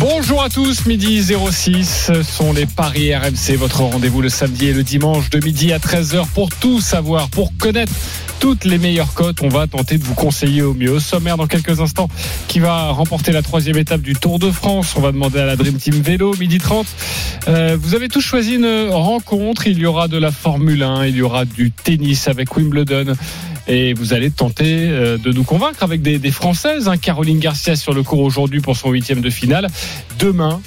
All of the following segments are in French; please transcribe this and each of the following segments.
Bonjour à tous, midi 06, ce sont les Paris RMC, votre rendez-vous le samedi et le dimanche de midi à 13h pour tout savoir, pour connaître toutes les meilleures cotes. On va tenter de vous conseiller au mieux. Au sommaire, dans quelques instants, qui va remporter la troisième étape du Tour de France. On va demander à la Dream Team Vélo, midi 30. Euh, vous avez tous choisi une rencontre. Il y aura de la Formule 1, il y aura du tennis avec Wimbledon. Et vous allez tenter euh, de nous convaincre avec des, Françaises. Hein. Caroline Garcia sur le cours aujourd'hui pour son huitième de finale. Demain,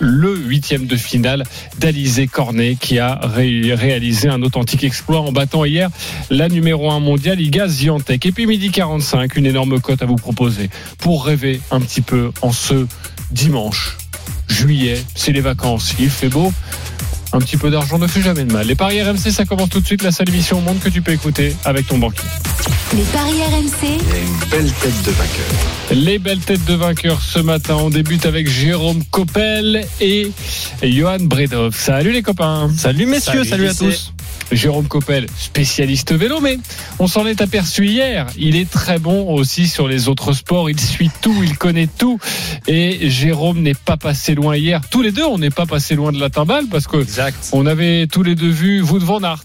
le huitième de finale d'Alizé Cornet qui a ré réalisé un authentique exploit en battant hier la numéro 1 mondiale Iga Ziantec. Et puis midi 45, une énorme cote à vous proposer pour rêver un petit peu en ce dimanche juillet. C'est les vacances, il fait beau. Un petit peu d'argent ne fait jamais de mal. Les paris RMC, ça commence tout de suite. La seule émission au monde que tu peux écouter avec ton banquier. Les paris RMC. Il y a une belle tête de vainqueur. Les belles têtes de vainqueurs ce matin. On débute avec Jérôme Coppel et Johan Bredov. Salut les copains. Salut messieurs, salut, à tous. Jérôme Coppel, spécialiste vélo, mais on s'en est aperçu hier. Il est très bon aussi sur les autres sports. Il suit tout, il connaît tout. Et Jérôme n'est pas passé loin hier. Tous les deux, on n'est pas passé loin de la timbale parce que on avait tous les deux vu vous devant Aert.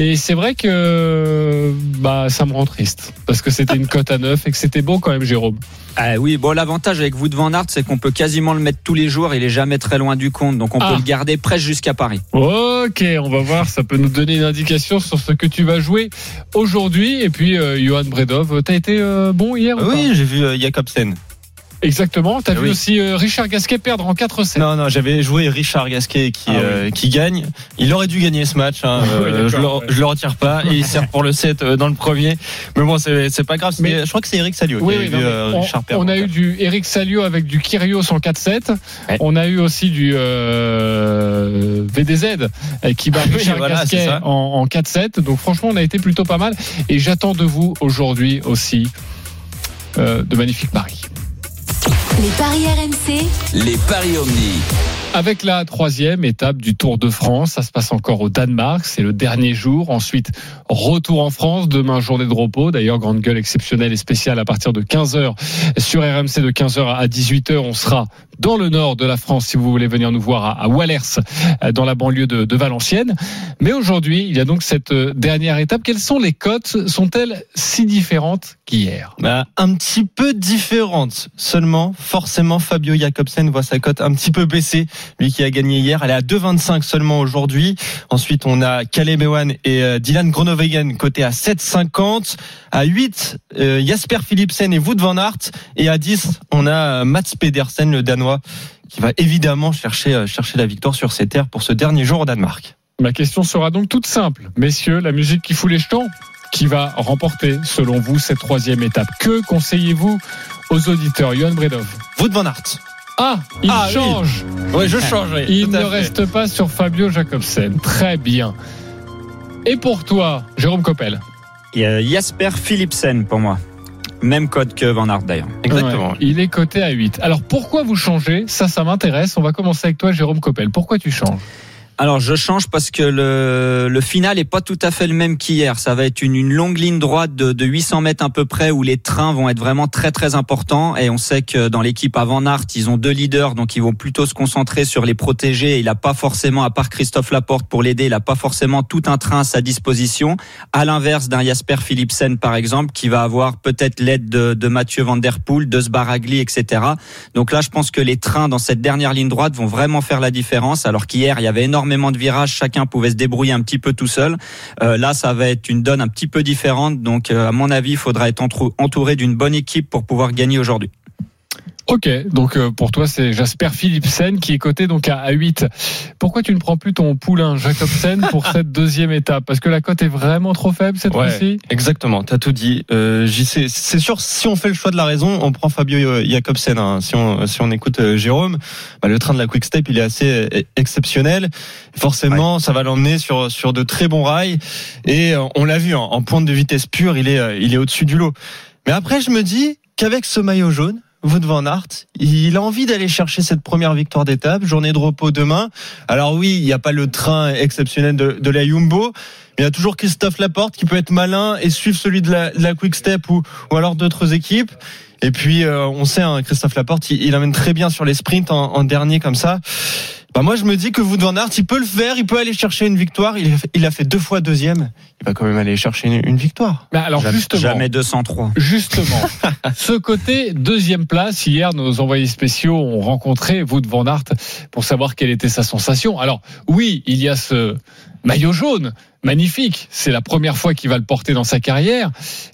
Et c'est vrai que bah ça me rend triste parce que c'était une cote à neuf et que c'était beau quand même Jérôme. Ah oui, bon l'avantage avec vous devant Aert, c'est qu'on peut quasiment le mettre tous les jours, il est jamais très loin du compte, donc on Ah. peut le garder presque jusqu'à Paris. Ok, on va voir, ça peut nous donner une indication sur ce que tu vas jouer aujourd'hui. Et puis euh, Johan Bredov, t'as été euh, bon hier ou Oui, j'ai vu euh, Jacobsen. Exactement. T'as Ah vu oui. aussi euh, Richard Gasquet perdre en 4-7. Non, non, j'avais joué Richard Gasquet qui, Ah oui. euh, qui gagne. Il aurait dû gagner ce match. Hein. Oui, Euh, je, le, je le retire pas. Et il sert pour le 7 euh, dans le premier. Mais bon, c'est c'est pas grave. Mais- je crois que c'est Eric Salio Oui, qui non, vu euh, on, Richard perdre. on a eu du Eric Salio avec du Kyrios en 4-7. Ouais. On a eu aussi du euh, VDZ qui bat Richard voilà, Gasquet en, en 4-7. Donc franchement, on a été plutôt pas mal. Et j'attends de vous aujourd'hui aussi euh, de magnifiques paris. Les paris RMC. Les Paris Omni. Avec la troisième étape du Tour de France, ça se passe encore au Danemark, c'est le dernier jour. Ensuite, retour en France, demain journée de repos. D'ailleurs, grande gueule exceptionnelle et spéciale à partir de 15h sur RMC de 15h à 18h. On sera dans le nord de la France si vous voulez venir nous voir à, Wallers, euh, dans la banlieue de, Valenciennes. Mais aujourd'hui, il y a donc cette euh, dernière étape. Quelles sont les cotes? Sont-elles si différentes qu'hier? Bah, un petit peu différente. Seulement, forcément, Fabio Jacobsen voit sa cote un petit peu baisser. Lui qui a gagné hier, elle est à 2,25 seulement aujourd'hui. Ensuite, on a Ewan et euh, Dylan Groenewegen cotés à 7,50. À 8, euh, Jasper Philipsen et Wout van Aert. Et à 10, on a euh, Mats Pedersen, le Danois, qui va évidemment chercher, chercher la victoire sur ses terres pour ce dernier jour au Danemark. Ma question sera donc toute simple. Messieurs, la musique qui fout les jetons, qui va remporter, selon vous, cette troisième étape? Que conseillez-vous aux auditeurs? Johan Bredov Wout van Aert. Ah, il Ah, change Oui, je change. oui, Il ne reste pas sur Fabio Jacobsen. Très bien. Et pour toi, Jérôme Coppel Il y a Jasper Philipsen pour moi. Même code que Van Aert d'ailleurs. Exactement. Ouais, il est coté à 8. Alors pourquoi vous changez? Ça, ça m'intéresse. On va commencer avec toi, Jérôme Coppel. Pourquoi tu changes? Alors je change parce que le, le final est pas tout à fait le même qu'hier. Ça va être une, une longue ligne droite de, de 800 mètres à peu près où les trains vont être vraiment très très importants. Et on sait que dans l'équipe avant Aert, ils ont deux leaders, donc ils vont plutôt se concentrer sur les protéger. Il a pas forcément, à part Christophe Laporte pour l'aider, il a pas forcément tout un train à sa disposition. À l'inverse d'un Jasper Philipsen par exemple, qui va avoir peut-être l'aide de, de Mathieu Van Der Poel, de Sbaragli, etc. Donc là, je pense que les trains dans cette dernière ligne droite vont vraiment faire la différence. Alors qu'hier, il y avait énormément de virages, chacun pouvait se débrouiller un petit peu tout seul. Euh, là, ça va être une donne un petit peu différente. Donc, euh, à mon avis, il faudra être entouré d'une bonne équipe pour pouvoir gagner aujourd'hui. Ok, donc euh, pour toi c'est Jasper Philipsen qui est coté donc à, à 8. Pourquoi tu ne prends plus ton poulain Jacobsen pour cette deuxième étape? Parce que la cote est vraiment trop faible cette Ouais. fois-ci? Exactement, t'as tout dit. Euh, c'est sûr, si on fait le choix de la raison, on prend Fabio Jacobsen. hein. Si on si on écoute euh, Jérôme, bah, le train de la Quick Step, il est assez euh, exceptionnel. Forcément, ça va l'emmener sur sur de très bons rails. Et euh, on l'a vu en, en pointe de vitesse pure, il est euh, il est au-dessus du lot. Mais après, je me dis qu'avec ce maillot jaune, Wout van Aert. Il a envie d'aller chercher cette première victoire d'étape, journée de repos demain. Alors oui, il n'y a pas le train exceptionnel de, de la Jumbo, mais il y a toujours Christophe Laporte qui peut être malin et suivre celui de la, de la Quick Step ou, ou alors d'autres équipes. Et puis euh, on sait, hein, Christophe Laporte, il, il amène très bien sur les sprints en, en dernier comme ça. Bah moi je me dis que Wout van Aert, il peut le faire, il peut aller chercher une victoire. Il a, il a fait deux fois deuxième. Il va quand même aller chercher une, une victoire. Mais alors Jamais, justement, jamais 203. Justement, ce côté deuxième place, hier, nos envoyés spéciaux ont rencontré Wout van Aert pour savoir quelle était sa sensation. Alors, oui, il y a ce maillot jaune, magnifique. C'est la première fois qu'il va le porter dans sa carrière.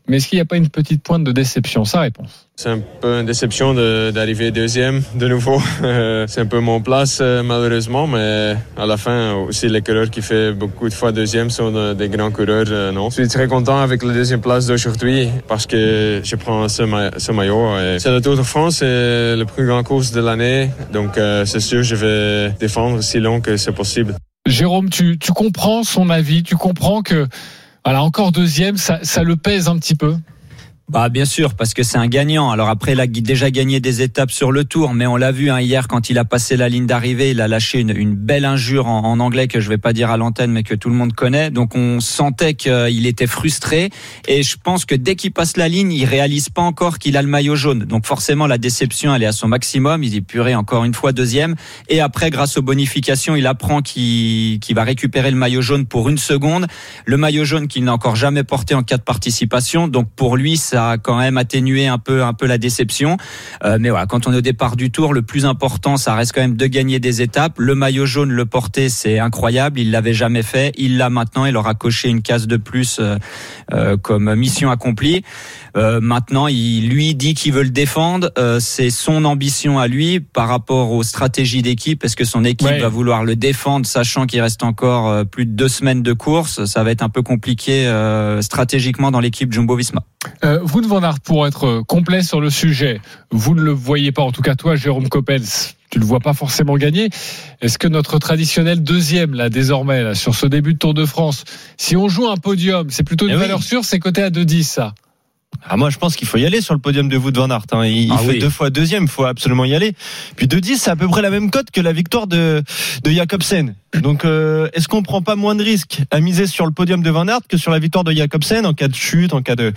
Mais est-ce qu'il n'y a pas une petite pointe de déception? Sa réponse. C'est un peu une déception d'arriver deuxième de nouveau. Euh, C'est un peu mon place euh, malheureusement, mais à la fin aussi les coureurs qui fait beaucoup de fois deuxième sont euh, des grands coureurs. non, je suis très content avec la deuxième place d'aujourd'hui parce que je prends ce, ma- ce maillot. C'est le Tour de France, c'est le plus grand course de l'année, donc c'est sûr je vais défendre si long que c'est possible. Jérôme, tu, tu comprends son avis, tu comprends que, voilà, encore deuxième, ça, ça le pèse un petit peu? Bah bien sûr parce que c'est un gagnant. Alors après il a déjà gagné des étapes sur le Tour, mais on l'a vu hein, hier quand il a passé la ligne d'arrivée, il a lâché une, belle injure en, anglais que je vais pas dire à l'antenne, mais que tout le monde connaît. Donc on sentait qu'il était frustré et je pense que dès qu'il passe la ligne, il réalise pas encore qu'il a le maillot jaune. Donc forcément la déception elle est à son maximum. Il dit purée encore une fois deuxième. Et après grâce aux bonifications, il apprend qu'il qu'il va récupérer le maillot jaune pour une seconde. Le maillot jaune qu'il n'a encore jamais porté en cas de participation. Donc pour lui ça a quand même atténué un peu un peu la déception. Euh, mais voilà, quand on est au départ du tour, le plus important, ça reste quand même de gagner des étapes. Le maillot jaune, le porter, c'est incroyable. Il l'avait jamais fait. Il l'a maintenant. Il aura coché une case de plus euh, euh, comme mission accomplie. Euh, maintenant, il lui dit qu'il veut le défendre. Euh, c'est son ambition à lui par rapport aux stratégies d'équipe. Est-ce que son équipe Ouais. va vouloir le défendre, sachant qu'il reste encore euh, plus de deux semaines de course? Ça va être un peu compliqué euh, stratégiquement dans l'équipe Jumbo-Visma. Euh, Wout van Aert, pour être euh, complet sur le sujet, vous ne le voyez pas, en tout cas toi, Jérôme Coppels, tu le vois pas forcément gagner. Est-ce que notre traditionnel deuxième, là, désormais, là, sur ce début de Tour de France, si on joue un podium, c'est plutôt une Eh oui. valeur sûre, c'est coté à 2-10, ça? Ah, moi, je pense qu'il faut y aller sur le podium de Wout van Aert. hein. Il, il Ah fait oui. deux fois deuxième, il faut absolument y aller. Puis 2-10, c'est à peu près la même cote que la victoire de, de Jacobsen. Donc, euh, est-ce qu'on prend pas moins de risques à miser sur le podium de Van Aert que sur la victoire de Jacobsen en cas de chute, en cas de,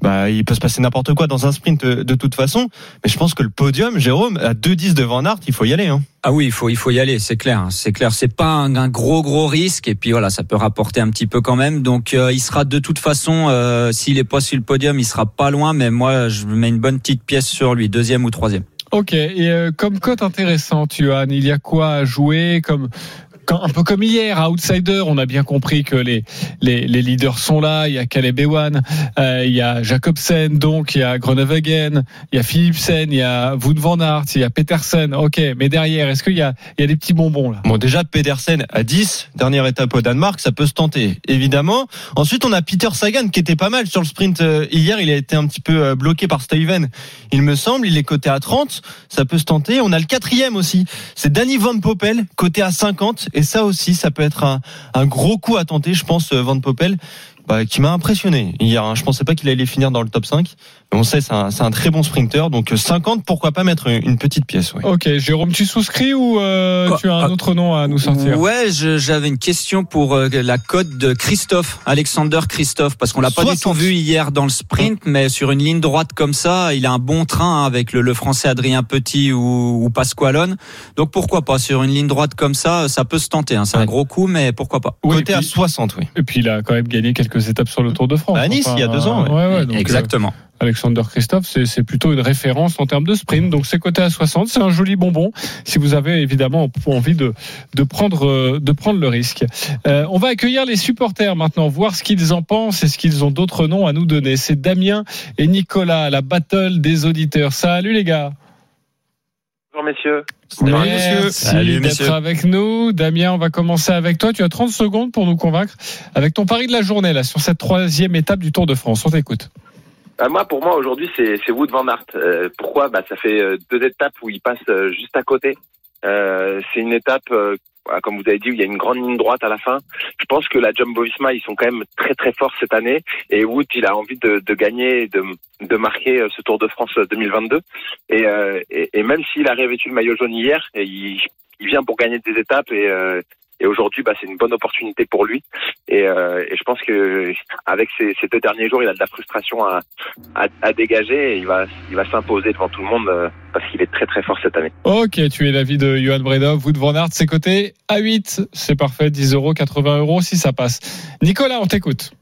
bah, il peut se passer n'importe quoi dans un sprint de, de toute façon. Mais je pense que le podium, Jérôme, à 2-10 de Van Aert, il faut y aller. Hein. Ah oui, il faut il faut y aller, c'est clair, hein, c'est clair. C'est pas un, gros gros risque et puis voilà, ça peut rapporter un petit peu quand même. Donc euh, il sera de toute façon, euh, s'il est pas sur le podium, il sera pas loin. Mais moi, je mets une bonne petite pièce sur lui, deuxième ou troisième. Ok, et euh, comme cote intéressante, Johan, il y a quoi à jouer comme un peu comme hier, à Outsider, on a bien compris que les, les, les leaders sont là. Il y a Caleb Ewan, euh, il y a Jacobsen, donc il y a Groenewegen, il y a Philipsen, il y a Wout van Aert, il y a Petersen. Ok, mais derrière, est-ce qu'il y a, il y a des petits bonbons là? Bon, déjà, Pedersen à 10, dernière étape au Danemark, ça peut se tenter, évidemment. Ensuite, on a Peter Sagan qui était pas mal sur le sprint euh, hier. Il a été un petit peu euh, bloqué par Steven, il me semble. Il est coté à 30, ça peut se tenter. On a le quatrième aussi, c'est Danny Van Poppel, coté à 50. Et ça aussi, ça peut être un, un gros coup à tenter, je pense, euh, Van Poppel. Bah, qui m'a impressionné hier. hein. Je pensais pas qu'il allait finir dans le top 5. On sait, c'est un, c'est un très bon sprinter. Donc euh, 50, pourquoi pas mettre une une petite pièce. Ouais. Ok, Jérôme, tu souscris ou euh, tu as un Ah, autre nom à nous sortir? Ouais, je- j'avais une question pour euh, la cote de Christophe, Alexander Christophe, parce qu'on l'a pas du tout 60. vu hier dans le sprint, mais sur une ligne droite comme ça, il a un bon train hein, avec le, le français Adrien Petit ou, ou Pasqualone. Donc pourquoi pas sur une ligne droite comme ça, ça peut se tenter. hein. C'est un gros coup, mais pourquoi pas. Oui, Côté à puis- 60, oui. Et puis il a quand même gagné quelques étapes sur le Tour de France. À Nice, il y a deux ans, ouais. ouais, donc, euh, Exactement. Alexander Christophe, c'est c'est plutôt une référence en termes de sprint. Donc c'est coté à 60, c'est un joli bonbon si vous avez évidemment envie de, de, prendre, euh, de prendre le risque. Euh, on va accueillir les supporters maintenant, voir ce qu'ils en pensent et ce qu'ils ont d'autres noms à nous donner. C'est Damien et Nicolas, la battle des auditeurs. Salut les gars Bonjour messieurs. Monsieur. Merci Salut, d'être avec nous. Damien, on va commencer avec toi. Tu as 30 secondes pour nous convaincre avec ton pari de la journée là sur cette troisième étape du Tour de France. On t'écoute. Bah, moi, pour moi, aujourd'hui, c'est c'est Wood Van Aert. Euh, pourquoi? Bah, Ça fait euh, deux étapes où il passe euh, juste à côté. Euh, c'est une étape, euh, voilà, comme vous avez dit, où il y a une grande ligne droite à la fin. Je pense que la Jumbo-Visma, ils sont quand même très très forts cette année. Et Wood, il a envie de, de gagner, de, de marquer euh, ce Tour de France 2022. Et, et, et même s'il a revêtu le maillot jaune hier, il, il vient pour gagner des étapes et et aujourd'hui, bah, c'est une bonne opportunité pour lui. Et, euh, et je pense que avec ces, ces, deux derniers jours, il a de la frustration à, à, à dégager et il va, il va s'imposer devant tout le monde euh, parce qu'il est très très fort cette année. Ok, tu es l'avis de Johan Bredov. Wood Van Aert, c'est coté à 8. C'est parfait, 10 euros, 80 euros si ça passe. Nicolas, on t'écoute.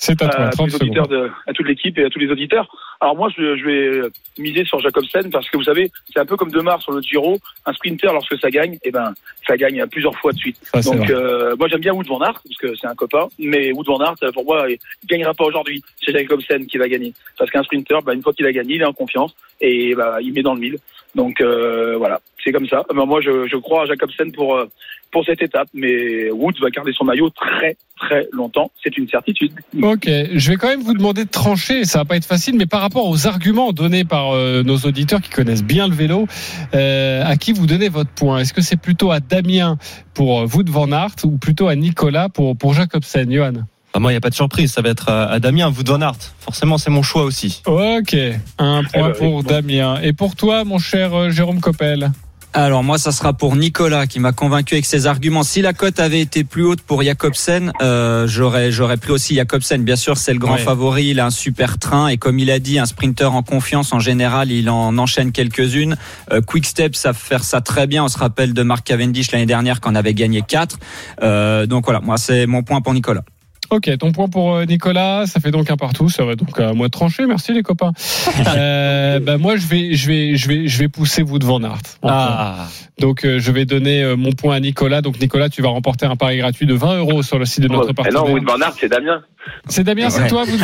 C'est à toi, à, 30 tous les auditeurs de, à toute l'équipe et à tous les auditeurs. Alors moi, je, je, vais miser sur Jacobsen parce que vous savez, c'est un peu comme Demar sur le Giro. Un sprinter, lorsque ça gagne, eh ben, ça gagne plusieurs fois de suite. Ah, Donc euh, moi, j'aime bien Wood van Aert parce que c'est un copain, mais Wood van Aert, pour moi, il gagnera pas aujourd'hui. C'est Jacobsen qui va gagner parce qu'un sprinter, bah, une fois qu'il a gagné, il est en confiance et bah, il met dans le mille. Donc euh, voilà, c'est comme ça. Ben, moi, je, je crois à Jacobsen pour euh, pour cette étape, mais Woods va garder son maillot très très longtemps, c'est une certitude. Ok, je vais quand même vous demander de trancher, ça va pas être facile, mais par rapport aux arguments donnés par euh, nos auditeurs qui connaissent bien le vélo, euh, à qui vous donnez votre point? Est-ce que c'est plutôt à Damien pour Wood Van Aert ou plutôt à Nicolas pour pour Jacobsen, Johan? Ah, moi, il n'y a pas de surprise. Ça va être à Damien, Aert. Forcément, c'est mon choix aussi. Ok, un point Eh ben, pour. Damien. Et pour toi, mon cher euh, Jérôme Coppel Alors moi, ça sera pour Nicolas qui m'a convaincu avec ses arguments. Si la cote avait été plus haute pour Jacobsen, euh, j'aurais j'aurais pris aussi Jacobsen. Bien sûr, c'est le grand Ouais. favori. Il a un super train et comme il a dit, un sprinter en confiance en général, il en enchaîne quelques-unes. Euh, Quick Step, ça faire ça très bien. On se rappelle de Mark Cavendish l'année dernière quand on avait gagné 4 euh, Donc voilà, moi c'est mon point pour Nicolas. Ok, ton point pour euh, Nicolas, ça fait donc un partout, ça va donc à moi de trancher. Merci les copains. euh, bah moi je vais je vais je vais je vais pousser vous devant Nart. Ah, Donc euh, je vais donner euh, mon point à Nicolas. Donc Nicolas, tu vas remporter un pari gratuit de 20 euros sur le site de notre Et partenaire. non, Wood Van Aert, c'est Damien. C'est Damien, c'est Ouais. toi, vous.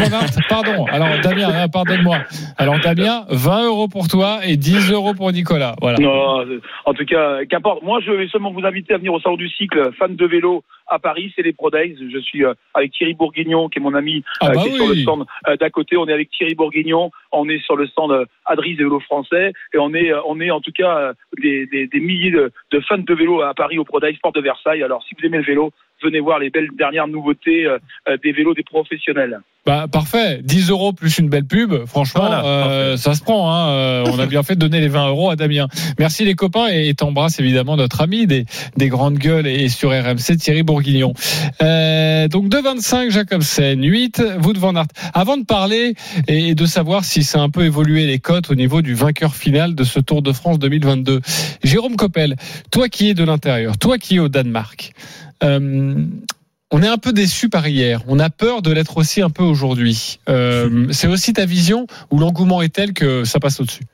Pardon. Alors Damien, hein, pardonne-moi. Alors Damien, 20 euros pour toi et 10 euros pour Nicolas. Voilà. Non, euh, en tout cas, qu'importe. Moi, je vais seulement vous inviter à venir au salon du cycle, fan de vélo à Paris. C'est les Pro Days. Je suis euh, avec Thierry Bourguignon, qui est mon ami, Ah euh, bah qui est sur le stand euh, d'à côté. On est avec Thierry Bourguignon. On est sur le stand euh, Adris des vélos français, et on est, euh, on est en tout cas euh, des, des, des milliers de, de fans de vélo à Paris au Pro Days, Sport de Versailles. Alors, si vous aimez le vélo, venez voir les belles dernières nouveautés euh, euh, des vélos des professionnels. Bah parfait, 10 euros plus une belle pub, franchement, Voilà, euh, ça se prend. Hein. Euh, on a bien fait de donner les 20 euros à Damien. Merci les copains et t'embrasse évidemment notre ami des, des grandes gueules et sur RMC Thierry Bourguignon. Euh, donc 2,25 Jacobsen, 8 Wout van Aert. Avant de parler et de savoir si ça a un peu évolué les cotes au niveau du vainqueur final de ce Tour de France 2022, Jérôme Coppel, toi qui es de l'intérieur, toi qui es au Danemark. Euh, on est un peu déçu par hier. On a peur de l'être aussi un peu aujourd'hui. Euh, c'est aussi ta vision où l'engouement est tel que ça passe au-dessus?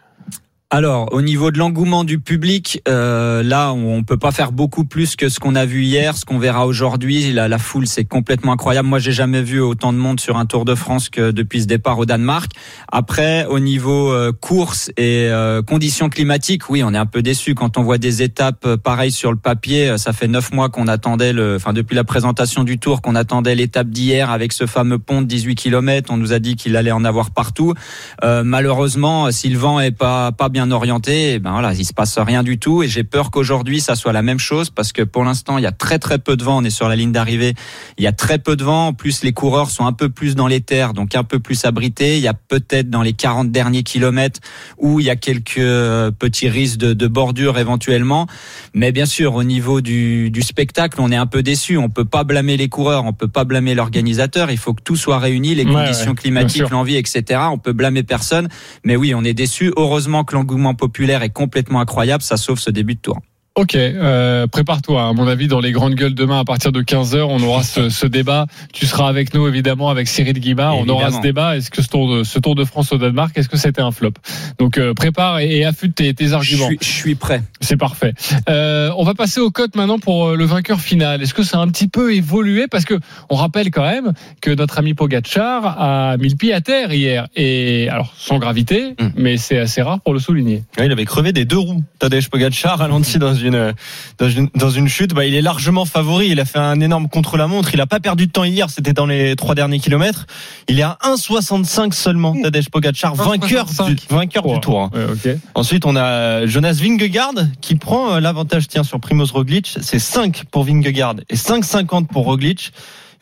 Alors, au niveau de l'engouement du public, euh, là, on peut pas faire beaucoup plus que ce qu'on a vu hier, ce qu'on verra aujourd'hui. La, la foule, c'est complètement incroyable. Moi, j'ai jamais vu autant de monde sur un Tour de France que depuis ce départ au Danemark. Après, au niveau euh, course et euh, conditions climatiques, oui, on est un peu déçu quand on voit des étapes euh, pareilles sur le papier. Euh, Ça fait neuf mois qu'on attendait le, enfin depuis la présentation du Tour, qu'on attendait l'étape d'hier avec ce fameux pont de 18 km. On nous a dit qu'il allait en avoir partout. Euh, malheureusement, si le vent est pas pas bien orienté, eh ben voilà, il se passe rien du tout. Et j'ai peur qu'aujourd'hui ça soit la même chose parce que pour l'instant il y a très très peu de vent. On est sur la ligne d'arrivée, il y a très peu de vent. En plus, les coureurs sont un peu plus dans les terres, donc un peu plus abrités. Il y a peut-être dans les 40 derniers kilomètres où il y a quelques euh, petits risques de, de bordure éventuellement. Mais bien sûr, au niveau du, du spectacle, on est un peu déçu. On peut pas blâmer les coureurs, on peut pas blâmer l'organisateur. Il faut que tout soit réuni, les Ouais, conditions ouais, climatiques, l'envie, etc. On peut blâmer personne. Mais oui, on est déçu. Heureusement que l'engouement populaire est complètement incroyable. Ça sauve ce début de tour. Ok, euh, prépare-toi. À mon avis, dans les grandes gueules demain, à partir de 15 h on aura ce, ce débat. Tu seras avec nous évidemment avec Cyril Guimard. On aura ce débat. Est-ce que ce tour de, ce tour de France au Danemark, est-ce que c'était un flop? Donc euh, prépare et, et affûte tes, tes Je arguments. suis, je suis prêt. C'est parfait. Euh, on va passer aux cotes maintenant pour le vainqueur final. Est-ce que ça a un petit peu évolué? Parce que on rappelle quand même que notre ami Pogacar a mis le pied à terre hier. Et alors sans gravité, Mm. mais c'est assez rare pour le souligner. Ouais, il avait crevé des deux roues. Tadej Pogacar ralenti dans une dans une dans une chute. Bah, il est largement favori. Il a fait un énorme contre-la-montre. Il a pas perdu de temps hier. C'était dans les trois derniers kilomètres. Il est à 1,65 seulement. Tadej Pogacar, vainqueur 1,65. du vainqueur du tour. hein. Ouais. Ensuite, on a Jonas Vingegaard qui prend euh, l'avantage tiens sur Primoz Roglic. C'est 5 pour Vingegaard et 5,50 pour Roglic.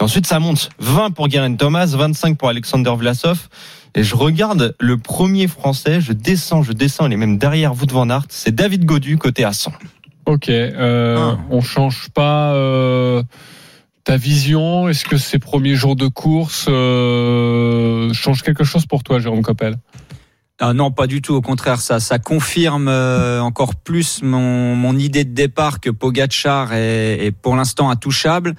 Et ensuite, ça monte 20 pour Guerin Thomas, 25 pour Alexander Vlasov. Et je regarde le premier français, je descends, je descends, il est même derrière Wout van Aert. C'est David Godu, côté à 100. Ok, euh, Ah. on change pas euh, ta vision. Est-ce que ces premiers jours de course euh, changent quelque chose pour toi, Jérôme Coppel? Ah non, pas du tout. Au contraire, ça, ça confirme euh, encore plus mon, mon idée de départ que Pogachar est, est pour l'instant intouchable.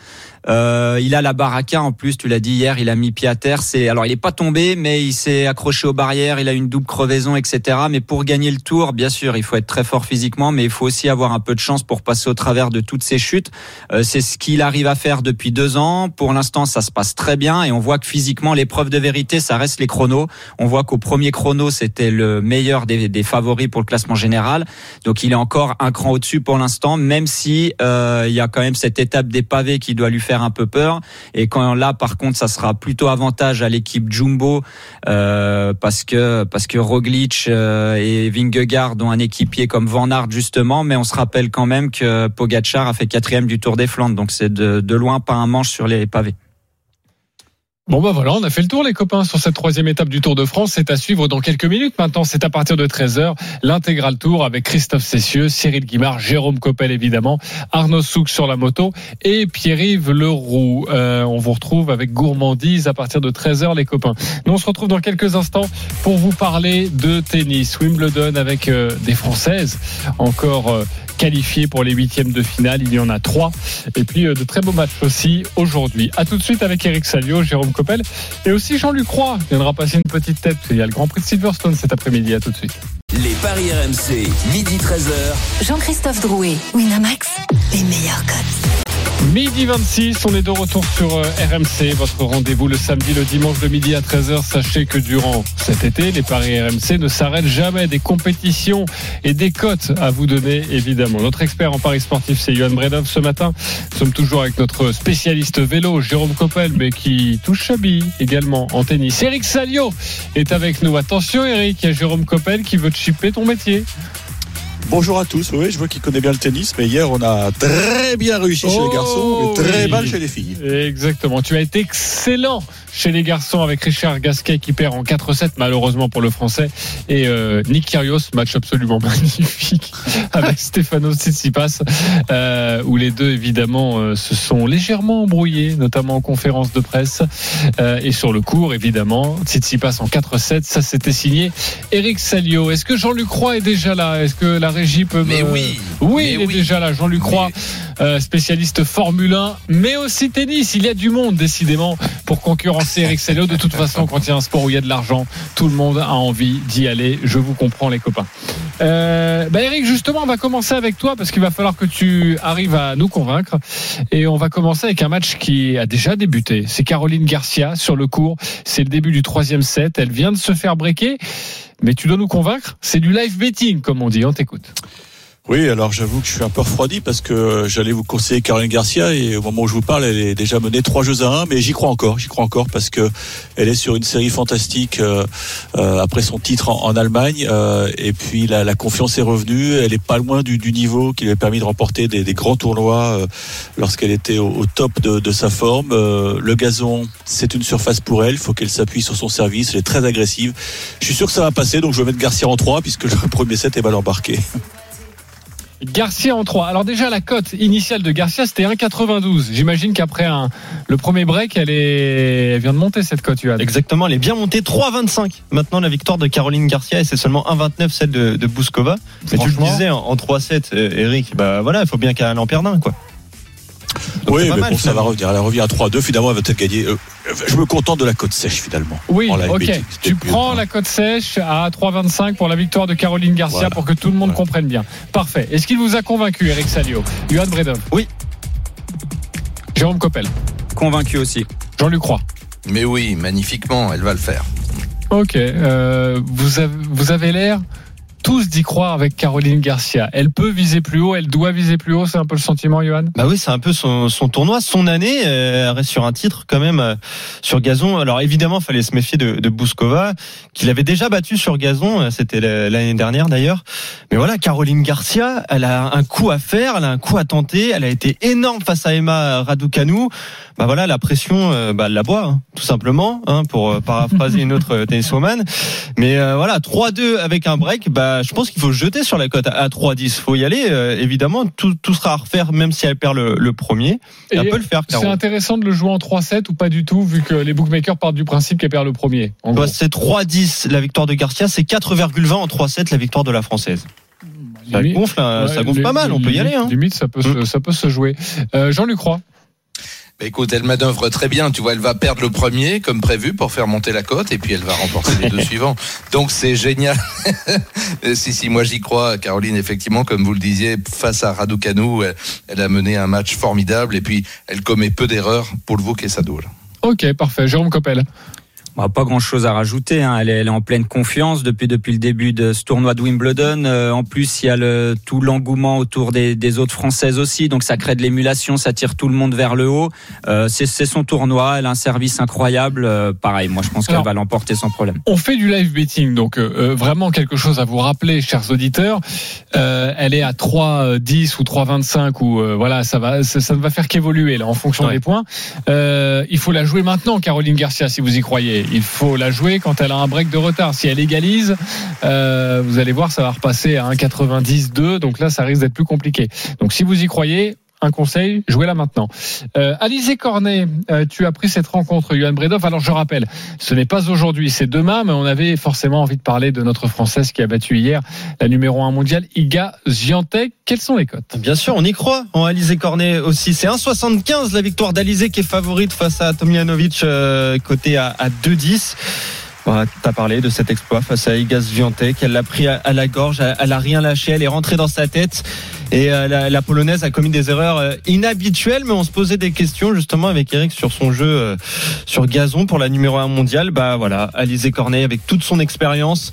Euh, il a la baraka en plus, tu l'as dit hier, il a mis pied à terre. C'est alors il est pas tombé, mais il s'est accroché aux barrières. Il a une double crevaison, etc. Mais pour gagner le tour, bien sûr, il faut être très fort physiquement, mais il faut aussi avoir un peu de chance pour passer au travers de toutes ces chutes. Euh, c'est ce qu'il arrive à faire depuis deux ans. Pour l'instant, ça se passe très bien et on voit que physiquement, l'épreuve de vérité, ça reste les chronos. On voit qu'au premier chrono, c'était le meilleur des, des favoris pour le classement général. Donc il est encore un cran au-dessus pour l'instant, même si euh, il y a quand même cette étape des pavés qui doit lui faire un peu peur. Et quand là, par contre, ça sera plutôt avantage à l'équipe Jumbo euh, parce que parce que Roglic euh, et Vingegaard ont un équipier comme Van Aert justement, mais on se rappelle quand même que Pogacar a fait quatrième du Tour des Flandres, donc c'est de, de loin pas un manche sur les pavés. Bon bah voilà, on a fait le tour les copains sur cette troisième étape du Tour de France. C'est à suivre dans quelques minutes. Maintenant, c'est à partir de 13h, l'intégral tour avec Christophe Cessieux, Cyril Guimard, Jérôme Coppel évidemment, Arnaud Souk sur la moto et Pierre-Yves Leroux. Euh, on vous retrouve avec gourmandise à partir de 13h les copains. Nous on se retrouve dans quelques instants pour vous parler de tennis. Wimbledon avec euh, des Françaises encore euh, qualifiées pour les huitièmes de finale. Il y en a trois. Et puis euh, de très beaux matchs aussi aujourd'hui. À tout de suite avec Eric Salio, Jérôme Coppel et aussi Jean-Luc Roy qui viendra passer une petite tête. Il y a le Grand Prix de Silverstone cet après-midi. À tout de suite. Les paris RMC, midi 13h. Jean-Christophe Drouet, Winamax, les meilleurs cotes. Midi 26, on est de retour sur euh, RMC, votre rendez-vous le samedi, le dimanche de midi à 13h. Sachez que durant cet été, les paris RMC ne s'arrêtent jamais. Des compétitions et des cotes à vous donner, évidemment. Notre expert en paris sportif, c'est Johan Bredov. Ce matin, nous sommes toujours avec notre spécialiste vélo, Jérôme Coppel, mais qui touche sa également en tennis. Eric Salio est avec nous. Attention, Eric, il y a Jérôme Coppel qui veut te chipper ton métier. Bonjour à tous. Oui, je vois qu'il connaît bien le tennis, mais hier on a très bien réussi chez les garçons et très oui. mal chez les filles. Exactement. Tu as été excellent chez les garçons avec Richard Gasquet qui perd en 4-7 malheureusement pour le français et euh, Nick Kyrgios match absolument magnifique avec Stefano Tsitsipas euh, où les deux évidemment euh, se sont légèrement embrouillés notamment en conférence de presse et sur le cours évidemment Tsitsipas en 4-7 ça c'était signé Eric Salio est-ce que Jean-Luc Roy est déjà là? Est-ce que la régie peut Mais me... oui. oui Mais il est oui. déjà là Jean-Luc Roy spécialiste Formule 1, mais aussi tennis. Il y a du monde, décidément, pour concurrencer Eric Salio. De toute façon, quand il y a un sport où il y a de l'argent, tout le monde a envie d'y aller. Je vous comprends, les copains. Euh, bah Eric, justement, on va commencer avec toi parce qu'il va falloir que tu arrives à nous convaincre. Et on va commencer avec un match qui a déjà débuté. C'est Caroline Garcia sur le cours. C'est le début du troisième set. Elle vient de se faire breaker. Mais tu dois nous convaincre. C'est du live betting, comme on dit. On t'écoute. Oui, alors j'avoue que je suis un peu refroidi parce que j'allais vous conseiller Caroline Garcia et au moment où je vous parle, elle est déjà menée trois jeux à 1, mais j'y crois encore, j'y crois encore parce que elle est sur une série fantastique euh, euh, après son titre en, Allemagne euh, et puis la, la confiance est revenue, elle est pas loin du, du niveau qui lui a permis de remporter des, des grands tournois euh, lorsqu'elle était au, au top de, de sa forme. Euh, le gazon, c'est une surface pour elle, faut qu'elle s'appuie sur son service, elle est très agressive. Je suis sûr que ça va passer, donc je vais mettre Garcia en 3 puisque le premier set est mal embarqué. Garcia en 3. Alors déjà la cote initiale de Garcia c'était 1,92. J'imagine qu'après le premier break, elle, est, elle vient de monter cette cote, Yoann. Exactement, elle est bien montée 3,25. Maintenant, la victoire de Caroline Garcia et c'est seulement 1,29 celle de, de Bouskova. Mais tu le disais en, en 3-7, euh, Eric, bah voilà, il faut bien qu'elle en perde un, quoi. Donc, Oui, mais mal, bon, ça va revenir. Elle revient à 3-2. Finalement, elle va peut-être gagner. Euh, je me contente de la cote sèche, finalement. Oui, ok. Tu prends la cote sèche à 3,25 pour la victoire de Caroline Garcia Voilà. pour que tout le monde Voilà. comprenne bien. Parfait. Est-ce qu'il vous a convaincu, Eric Salio? Yoann Bredov? Oui. Jérôme Coppel? Convaincu aussi. Jean-Luc Roy? Mais oui, magnifiquement, elle va le faire. Ok. euh, vous avez, vous avez l'air tous d'y croire avec Caroline Garcia. Elle peut viser plus haut, elle doit viser plus haut, c'est un peu le sentiment, Johan? Bah oui, c'est un peu son, son tournoi, son année. euh, reste sur un titre quand même euh, sur gazon. Alors évidemment, fallait se méfier de, de Bouskova, qu'il avait déjà battu sur gazon. euh, C'était la- l'année dernière d'ailleurs. Mais voilà, Caroline Garcia, elle a un coup à faire, elle a un coup à tenter. Elle a été énorme face à Emma Raducanu. Bah voilà, la pression, euh, bah, elle la boit, hein, tout simplement, hein, pour euh, paraphraser une autre tenniswoman. Mais voilà, 3-2 avec un break, bah, je pense qu'il faut jeter sur la cote à, à 3-10. faut y aller, euh, évidemment. Tout, tout sera à refaire, même si elle perd le, le premier. Et elle peut le faire, C'est intéressant de le jouer en 3-7 ou pas du tout, vu que les bookmakers partent du principe qu'elle perd le premier. Bah, c'est 3-10 la victoire de Garcia, c'est 4,20 en 3-7 la victoire de la française. Ça Limite- gonfle, hein, ça gonfle pas mal, on peut y aller. Hein. Limite, ça peut, se, ça peut se jouer. Euh, Jean-Luc Roy. Bah, écoute, elle manœuvre très bien. Tu vois, elle va perdre le premier comme prévu pour faire monter la cote et puis elle va remporter les deux suivants. Donc c'est génial. Si si, moi j'y crois. Caroline, effectivement, comme vous le disiez, face à Raducanu, elle, elle a mené un match formidable et puis elle commet peu d'erreurs pour le et Sadoul. Ok, parfait. Jérôme Coppel. Pas grand chose à rajouter. hein. Elle, est, elle est en pleine confiance depuis depuis le début de ce tournoi de Wimbledon. Euh, en plus, il y a le, tout l'engouement autour des, des autres françaises aussi, donc ça crée de l'émulation, ça tire tout le monde vers le haut. Euh, c'est, son tournoi. Elle a un service incroyable. Euh, pareil, moi je pense qu'elle va l'emporter sans problème. On fait du live betting, donc vraiment quelque chose à vous rappeler, chers auditeurs. Elle est à 3,10 ou 3,25 ou voilà, ça va, ça, ça ne va faire qu'évoluer là en fonction Ouais. des points. Il faut la jouer maintenant, Caroline Garcia, si vous y croyez. Il faut la jouer quand elle a un break de retard. Si elle égalise, euh, vous allez voir, ça va repasser à 1,90-2. Donc là, ça risque d'être plus compliqué. Donc si vous y croyez. Un conseil, jouez-la maintenant. Euh, Alizé Cornet, euh, tu as pris cette rencontre, Johan Bredov. Alors je rappelle, ce n'est pas aujourd'hui, c'est demain, mais on avait forcément envie de parler de notre Française qui a battu hier la numéro 1 mondiale, Iga Ziantek. Quelles sont les cotes? Bien sûr, on y croit. En Alizé Cornet aussi. C'est 1,75 la victoire d'Alizé qui est favorite face à Tomjanovic, euh, côté à, à 2,10. T'as parlé de cet exploit face à Iga Swiatek. Elle l'a pris à, à la gorge, elle, a rien lâché, elle est rentrée dans sa tête. Et euh, la, polonaise a commis des erreurs euh, inhabituelles, mais on se posait des questions justement avec Eric sur son jeu euh, sur gazon pour la numéro 1 mondiale. Bah voilà, Alizé Cornet avec toute son expérience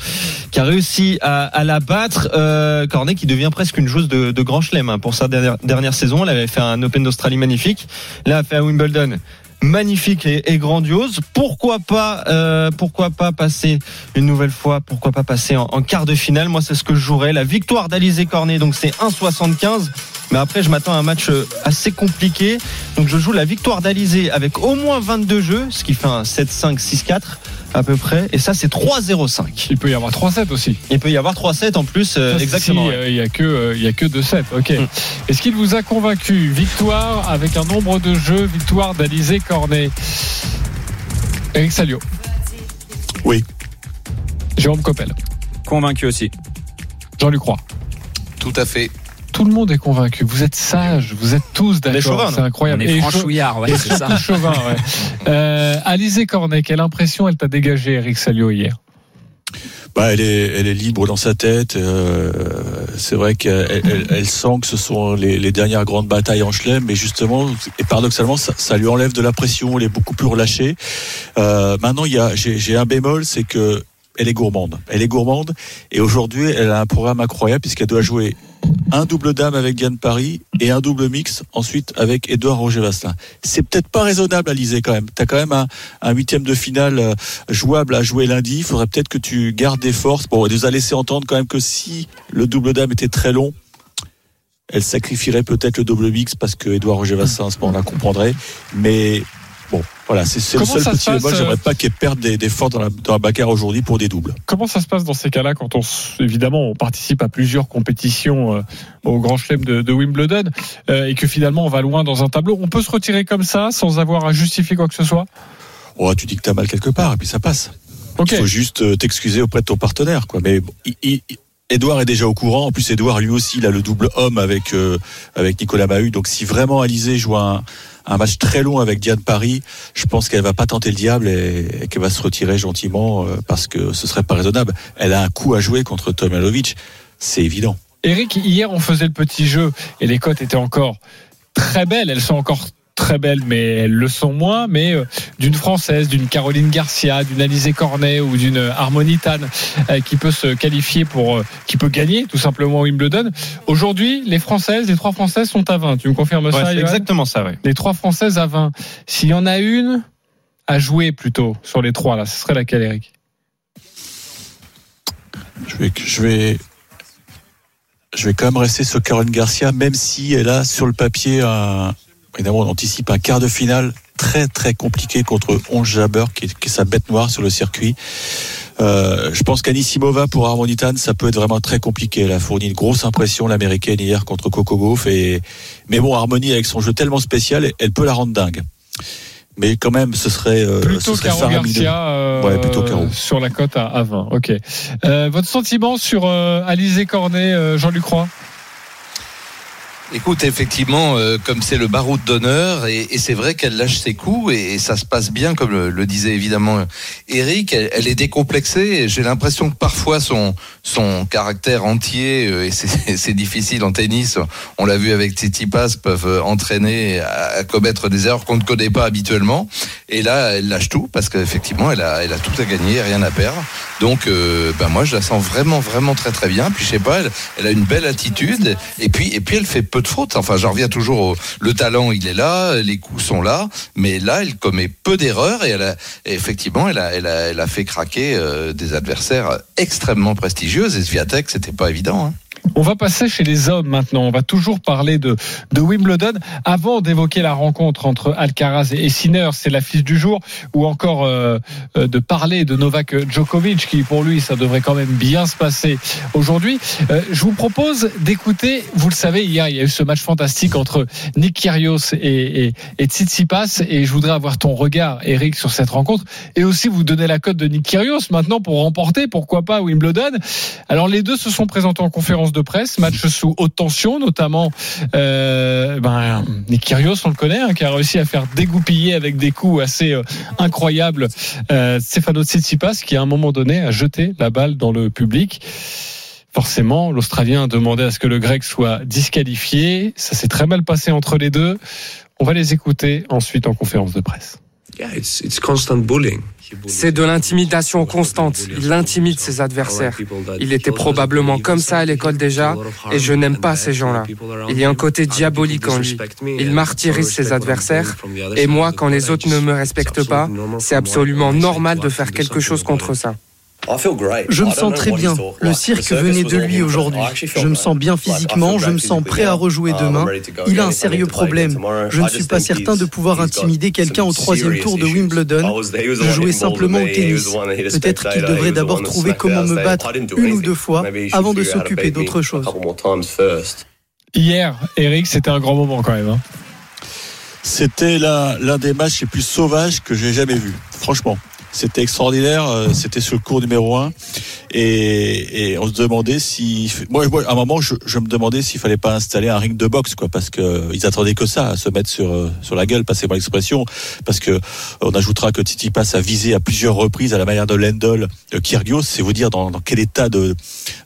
qui a réussi à, à la battre. Euh, Cornet qui devient presque une joueuse de, grand chelem hein, pour sa dernière, dernière saison. Elle avait fait un Open d'Australie magnifique. Là, elle a fait un Wimbledon magnifique et, grandiose. Pourquoi pas, euh, pourquoi pas passer une nouvelle fois, pourquoi pas passer en, en quart de finale? Moi, c'est ce que je jouerais. La victoire d'Alizé Cornet, donc c'est 1,75. Mais après, je m'attends à un match euh, assez compliqué. Donc, je joue la victoire d'Alizé avec au moins 22 jeux, ce qui fait un 7-5, 6-4 à peu près. Et ça, c'est 3-0-5. Il peut y avoir 3-7 aussi. Il peut y avoir 3-7 en plus, euh, Ça, exactement. si, euh, Il n'y a que euh, il y a que 2-7. Ok. Mm. Est-ce qu'il vous a convaincu Victoire avec un nombre de jeux, victoire d'Alizé Cornet? Eric Salio. Oui. Jérôme Coppel. Convaincu aussi. Jean-Luc Roy. Tout à fait. Tout le monde est convaincu. Vous êtes sages. Vous êtes tous d'accord. C'est incroyable. On est Et franchouillard, ouais, Et c'est ça. chauvin, ouais. Euh, Alizé Cornet, quelle impression elle t'a dégagé, Eric Salio, hier? Bah, elle est, elle est libre dans sa tête. euh, c'est vrai qu'elle elle, elle sent que ce sont les, les dernières grandes batailles en chelem, mais justement, et paradoxalement, ça, ça lui enlève de la pression. Elle est beaucoup plus relâchée. Euh, maintenant, il y a, j'ai, j'ai un bémol, c'est que elle est gourmande. Elle est gourmande, et aujourd'hui, elle a un programme incroyable puisqu'elle doit jouer un double dame avec Diane Paris et un double mix ensuite avec Edouard Roger Vasselin. C'est peut-être pas raisonnable à liser quand même. T'as quand même un, un huitième de finale euh, jouable à jouer lundi. Il faudrait peut-être que tu gardes des forces. Bon, elle nous a laissé entendre quand même que si le double dame était très long, elle sacrifierait peut-être le double mix parce que Edouard Roger Vasselin, à ce moment-là, comprendrait. Mais bon, voilà, c'est le seul petit bémol. euh, J'aimerais pas qu'elle perde des, des forces dans la, dans la aujourd'hui pour des doubles. Comment ça se passe dans ces cas-là quand on, évidemment, on participe à plusieurs compétitions euh, au Grand Chelem de, de Wimbledon euh, et que finalement on va loin dans un tableau? On peut se retirer comme ça sans avoir à justifier quoi que ce soit? Oh, tu dis que t'as mal quelque part et puis ça passe. Il faut juste euh, t'excuser auprès de ton partenaire, quoi. Mais bon, il- il- Edouard est déjà au courant. En plus, Edouard lui aussi, il a le double homme avec euh, avec Nicolas Mahut. Donc, si vraiment Alizé joue un, un match très long avec Diane Paris, je pense qu'elle va pas tenter le diable et, qu'elle va se retirer gentiment euh, parce que ce serait pas raisonnable. Elle a un coup à jouer contre Tomjanovic, c'est évident. Eric, hier on faisait le petit jeu et les cotes étaient encore très belles. Elles sont encore très belles, mais elles le sont moins, mais euh, d'une Française, d'une Caroline Garcia, d'une Alizé Cornet ou d'une Harmonie Tan euh, qui peut se qualifier pour, euh, qui peut gagner tout simplement Wimbledon. Aujourd'hui, les Françaises, les trois Françaises sont à 20. Tu me confirmes Ouais, ça c'est exactement ça, ouais. Les trois Françaises à 20. S'il y en a une à jouer plutôt sur les trois, là, ce serait laquelle, Eric? Je vais, je vais, je vais quand même rester sur Caroline Garcia, même si elle a sur le papier un, évidemment, on anticipe un quart de finale très très compliqué contre Onge Jabber, qui est, qui est sa bête noire sur le circuit. Euh, je pense qu'Anissimova pour Harmonitan, ça peut être vraiment très compliqué. Elle a fourni une grosse impression l'américaine hier contre Coco Gauff. Et mais bon, Harmonie avec son jeu tellement spécial, elle peut la rendre dingue. Mais quand même, ce serait euh, Plutôt ce serait Caro faramineux. Garcia euh, Ouais, plutôt Caro. sur la cote à, à 20. Ok. Euh, votre sentiment sur euh, Alizé Cornet, euh, Jean-Luc Roy? Écoute, effectivement, euh, comme c'est le baroud d'honneur, et, et c'est vrai qu'elle lâche ses coups, et, et ça se passe bien, comme le, le disait évidemment Eric, elle, elle est décomplexée, j'ai l'impression que parfois son, son caractère entier, euh, et c'est difficile en tennis, on l'a vu avec Tsitsipas, peuvent euh, entraîner à, à commettre des erreurs qu'on ne connaît pas habituellement, et là, elle lâche tout, parce qu'effectivement, elle a, elle a tout à gagner, rien à perdre, donc euh, ben moi, je la sens vraiment, vraiment très très bien, puis je sais pas, elle, elle a une belle attitude, et puis, et puis elle fait de fautes. Enfin, j'en reviens toujours au le talent, il est là, les coups sont là, mais là, elle commet peu d'erreurs et elle a effectivement, elle a fait craquer euh, des adversaires extrêmement prestigieux. Et Sviatek, c'était pas évident. Hein. On va passer chez les hommes maintenant. On va toujours parler de, de Wimbledon. Avant d'évoquer la rencontre entre Alcaraz et Sinner, c'est l'affiche du jour, ou encore euh, euh, de parler de Novak Djokovic, qui pour lui, ça devrait quand même bien se passer aujourd'hui. Euh, je vous propose d'écouter, vous le savez, hier, il y a eu ce match fantastique entre Nick Kyrgios et, et, et Tsitsipas, et je voudrais avoir ton regard, Eric, sur cette rencontre, et aussi vous donner la cote de Nick Kyrgios maintenant pour remporter, pourquoi pas, Wimbledon. Alors les deux se sont présentés en conférence de presse, match sous haute tension, notamment euh, ben, Kyrgios, on le connaît, hein, qui a réussi à faire dégoupiller avec des coups assez euh, incroyables euh, Stefano Tsitsipas, qui à un moment donné a jeté la balle dans le public. Forcément, l'Australien demandait à ce que le Grec soit disqualifié. Ça s'est très mal passé entre les deux. On va les écouter ensuite en conférence de presse. C'est de l'intimidation constante. Il intimide ses adversaires. Il était probablement comme ça à l'école déjà, et je n'aime pas ces gens-là. Il y a un côté diabolique en lui. Il martyrise ses adversaires, et moi, quand les autres ne me respectent pas, c'est absolument normal de faire quelque chose contre ça. Je me sens très bien. Le cirque venait de lui aujourd'hui. Je me sens bien physiquement, je me sens prêt à rejouer demain. Il a un sérieux problème. Je ne suis pas certain de pouvoir intimider quelqu'un au troisième tour de Wimbledon. Je jouais simplement au tennis. Peut-être qu'il devrait d'abord trouver comment me battre une ou deux fois avant de s'occuper d'autre chose. Hier, Eric, c'était un grand moment quand même. hein. C'était l'un l'un des matchs les plus sauvages que j'ai jamais vu. Franchement. C'était extraordinaire. euh, C'était sur le cours numéro un. Et, et on se demandait si. Moi, à un moment, je, me demandais s'il fallait pas installer un ring de boxe, quoi, parce que ils attendaient que ça, à se mettre sur euh, sur la gueule, passez moi l'expression, parce que on ajoutera que Titi passe a visé à plusieurs reprises à la manière de Lendl euh, Kyrgios. C'est vous dire dans, quel état de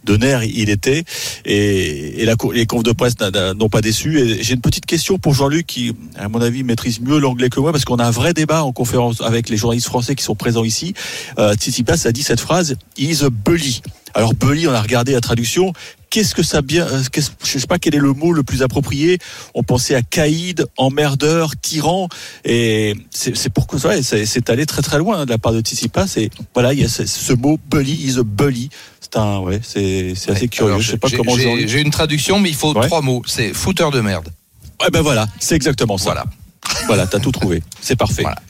de nerfs il était. Et, les confs de presse n'ont pas déçu. J'ai une petite question pour Jean-Luc qui, à mon avis, maîtrise mieux l'anglais que moi, parce qu'on a un vrai débat en conférence avec les journalistes français qui sont présents ici. Euh, Tsitsipas a dit cette phrase "He's a bully". Alors bully, on a regardé la traduction. Qu'est-ce que ça bien euh, qu'est-ce- Je sais pas quel est le mot le plus approprié. On pensait à caïd, emmerdeur, tyran, et c'est pourquoi ouais, c'est allé très très loin hein, de la part de Tsitsipas. Et voilà, il y a ce, ce mot bully, is a bully. C'est un ouais, c'est assez curieux. Alors, je sais pas comment j'ai- une traduction, mais il faut trois mots. C'est fouteur de merde. Ouais, ben voilà, c'est exactement ça. Voilà, voilà, t'as tout trouvé. C'est parfait. Voilà.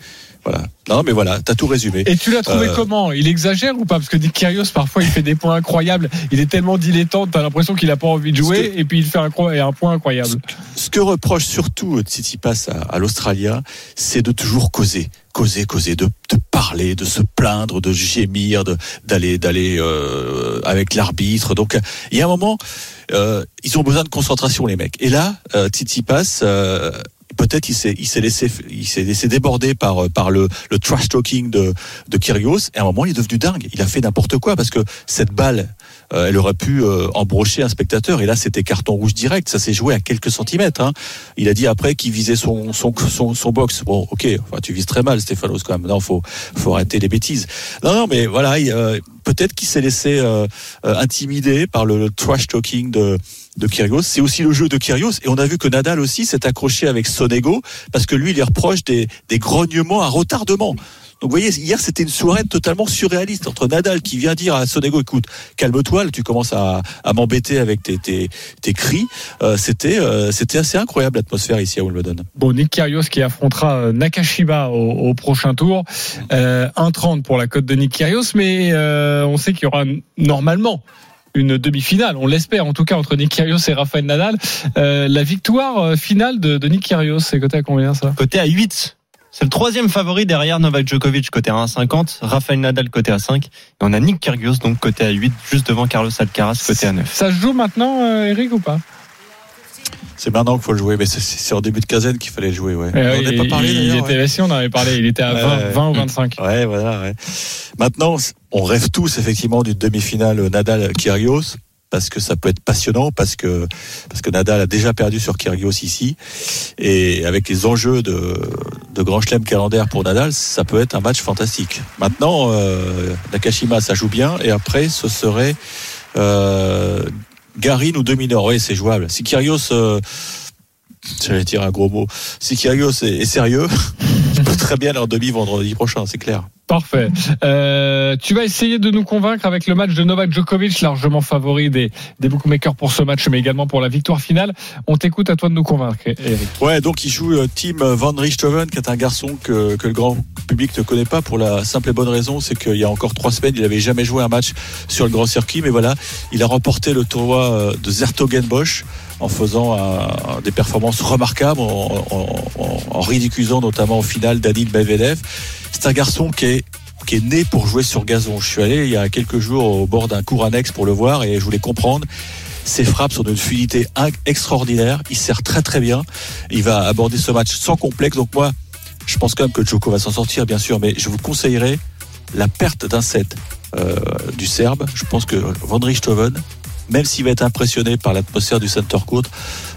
Non, mais voilà, t'as tout résumé. Et tu l'as trouvé Euh, comment? Il exagère ou pas? Parce que Nick Kyrgios, parfois, il fait des points incroyables. Il est tellement dilettante, t'as l'impression qu'il a pas envie de jouer, et puis il fait un, point incroyable. Ce que reproche surtout Tsitsipas à, à l'Australien, c'est de toujours causer, causer, causer, de, de parler, de se plaindre, de gémir, de- d'aller, d'aller euh, avec l'arbitre. Donc, il y a un moment, euh, ils ont besoin de concentration, les mecs. Et là, euh, Tsitsipas. euh, Peut-être il s'est il s'est laissé il s'est laissé déborder par par le le trash talking de de Kyrgios et à un moment il est devenu dingue il a fait n'importe quoi parce que cette balle euh, elle aurait pu euh, embrocher un spectateur. Et là, c'était carton rouge direct. Ça s'est joué à quelques centimètres. Hein. Il a dit après qu'il visait son, son, son, son box. Bon, ok, enfin, tu vises très mal, Stéphanos, quand même. Non, faut, faut arrêter les bêtises. Non, non, mais voilà, il, euh, peut-être qu'il s'est laissé euh, euh, intimider par le, le trash talking de de Kyrgios. C'est aussi le jeu de Kyrgios. Et on a vu que Nadal aussi s'est accroché avec Sonego parce que lui, il est reproche des, grognements à retardement. Donc vous voyez, hier c'était une soirée totalement surréaliste entre Nadal qui vient dire à Sonego, écoute, calme-toi, tu commences à, m'embêter avec tes, cris. Euh, c'était euh, c'était assez incroyable l'atmosphère ici à Wimbledon. Bon, Nick Kyrgios qui affrontera euh, Nakashima au, prochain tour. Euh, 1,30 pour la cote de Nick Kyrgios, mais on sait qu'il y aura normalement une demi-finale, on l'espère en tout cas entre Nick Kyrgios et Rafael Nadal. Euh, la victoire euh, finale de, de Nick Kyrgios, c'est coté à combien ça? Côté à 8. C'est le troisième favori derrière Novak Djokovic côté à 1,50, Rafael Nadal côté à 5, et on a Nick Kyrgios donc côté à 8, juste devant Carlos Alcaraz côté à 9. Ça se joue maintenant, euh, Eric, ou pas? C'est maintenant qu'il faut le jouer, mais c'est- en début de quinzaine qu'il fallait le jouer. Ouais. Eh on n'a pas parlé il, était, ouais. si on en avait parlé, il était à 20, Ouais. 20 ou 25. Ouais, voilà. Ouais. Maintenant, on rêve tous effectivement d'une demi-finale Nadal-Kyrgios parce que ça peut être passionnant, parce que parce que Nadal a déjà perdu sur Kyrgios ici, et avec les enjeux de, de Grand Chelem calendaire pour Nadal, ça peut être un match fantastique. Maintenant, euh, Nakashima, ça joue bien, et après, ce serait euh, Garin ou Dominor. Oui, c'est jouable. Si Kyrgios euh, J'allais dire un gros mot. Si Kyrgios est, sérieux, il peut très bien en demi vendredi prochain, c'est clair. Parfait. Euh, tu vas essayer de nous convaincre avec le match de Novak Djokovic, largement favori des, des bookmakers pour ce match, mais également pour la victoire finale. On t'écoute, à toi de nous convaincre, Eric. Ouais, donc il joue euh, Tim Van Richthofen, qui est un garçon que, que le grand public ne connaît pas pour la simple et bonne raison, c'est qu'il y a encore trois semaines, il n'avait jamais joué un match sur le grand circuit, mais voilà, il a remporté le tournoi euh, de Zertogenbosch en faisant un- des performances remarquables, en, en- en- ridiculisant notamment au final Danil Medvedev. C'est un garçon qui est qui est né pour jouer sur gazon. Je suis allé il y a quelques jours au bord d'un cours annexe pour le voir et je voulais comprendre. Ses frappes sont d'une fluidité extraordinaire. Il sert très très bien. Il va aborder ce match sans complexe. Donc moi, je pense quand même que Djoko va s'en sortir, bien sûr, mais je vous conseillerais la perte d'un set euh, du Serbe. Je pense que Van Richthofen, même s'il va être impressionné par l'atmosphère du center court,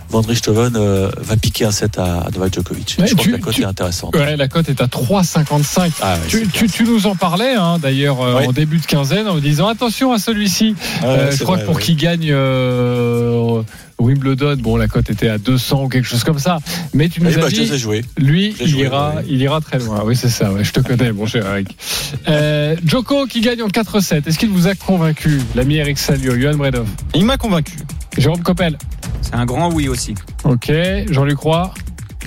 Van Richthofen euh, va piquer un set à, à Novak Djokovic. Ouais, je pense tu- que la cote est intéressante. Ouais, la cote est à 3,55. Ah ouais, tu, tu, tu nous en parlais hein, d'ailleurs euh, en début de quinzaine en disant attention à celui-ci. Euh, je crois vrai, que pour qu'il gagne Wimbledon, bon la cote était à 200 ou quelque chose comme ça. Mais tu nous Oui, as bah, je dit, joués. lui, il joués, ira, ouais. il ira très loin. Oui, c'est ça. Ouais, je te connais, mon cher Eric. Euh, Joko qui gagne en 4-7. Est-ce qu'il vous a convaincu, l'ami Eric Salio, Johan Bredov, Il m'a convaincu. Jérôme Coppel C'est un grand oui aussi. Ok, Jean-Luc Roy.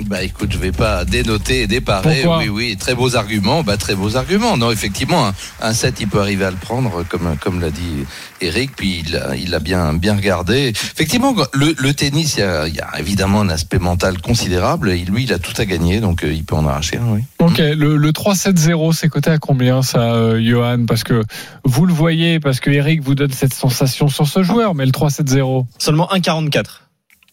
Bah écoute, je vais pas dénoter et déparer. Pourquoi oui, oui, très beaux arguments. Bah très beaux arguments. Non, effectivement, un, un set, il peut arriver à le prendre, comme comme l'a dit Eric. Puis il a, il a bien bien regardé. Effectivement, le, le tennis, il y, a, il y a évidemment un aspect mental considérable. Et lui, il a tout à gagner, donc euh, il peut en arracher un. Oui. Ok, le, le 3-7-0, c'est coté à combien ça, euh, Johan? Parce que vous le voyez, parce que Eric vous donne cette sensation sur ce joueur, mais le 3-7-0. Seulement 1,44.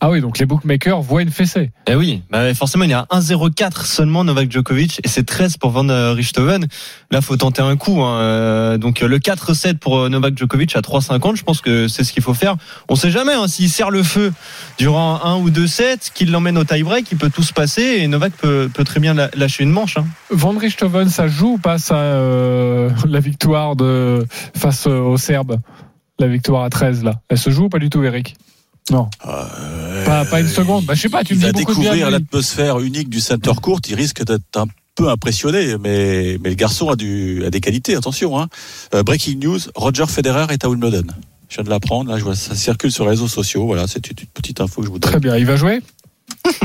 Ah oui, donc les bookmakers voient une fessée. Eh oui, bah forcément il est à 1,04 seulement Novak Djokovic et c'est 13 pour Van euh, Richthofen. Là faut tenter un coup. hein. Euh, Donc le 4-7 pour euh, Novak Djokovic à 3,50, je pense que c'est ce qu'il faut faire. On sait jamais hein, s'il serre le feu durant un ou deux sets, qu'il l'emmène au tie-break, il peut tout se passer et Novak peut, peut très bien lâcher une manche. hein. Van Richthofen, ça joue ou pas ça, euh, la victoire de face euh, aux Serbes? La victoire à 13 là. Elle se joue ou pas du tout, Eric? Non. Pas, pas une seconde. Bah, je sais pas, tu me dis va beaucoup découvrir l'atmosphère unique du center court. Il risque d'être un peu impressionné, mais, mais le garçon a, du, a des qualités, attention. Hein. Euh, breaking news, Roger Federer est à Wimbledon. Je viens de l'apprendre, là, je vois ça circule sur les réseaux sociaux. Voilà, c'est une petite info que je vous donne. Très bien, il va jouer?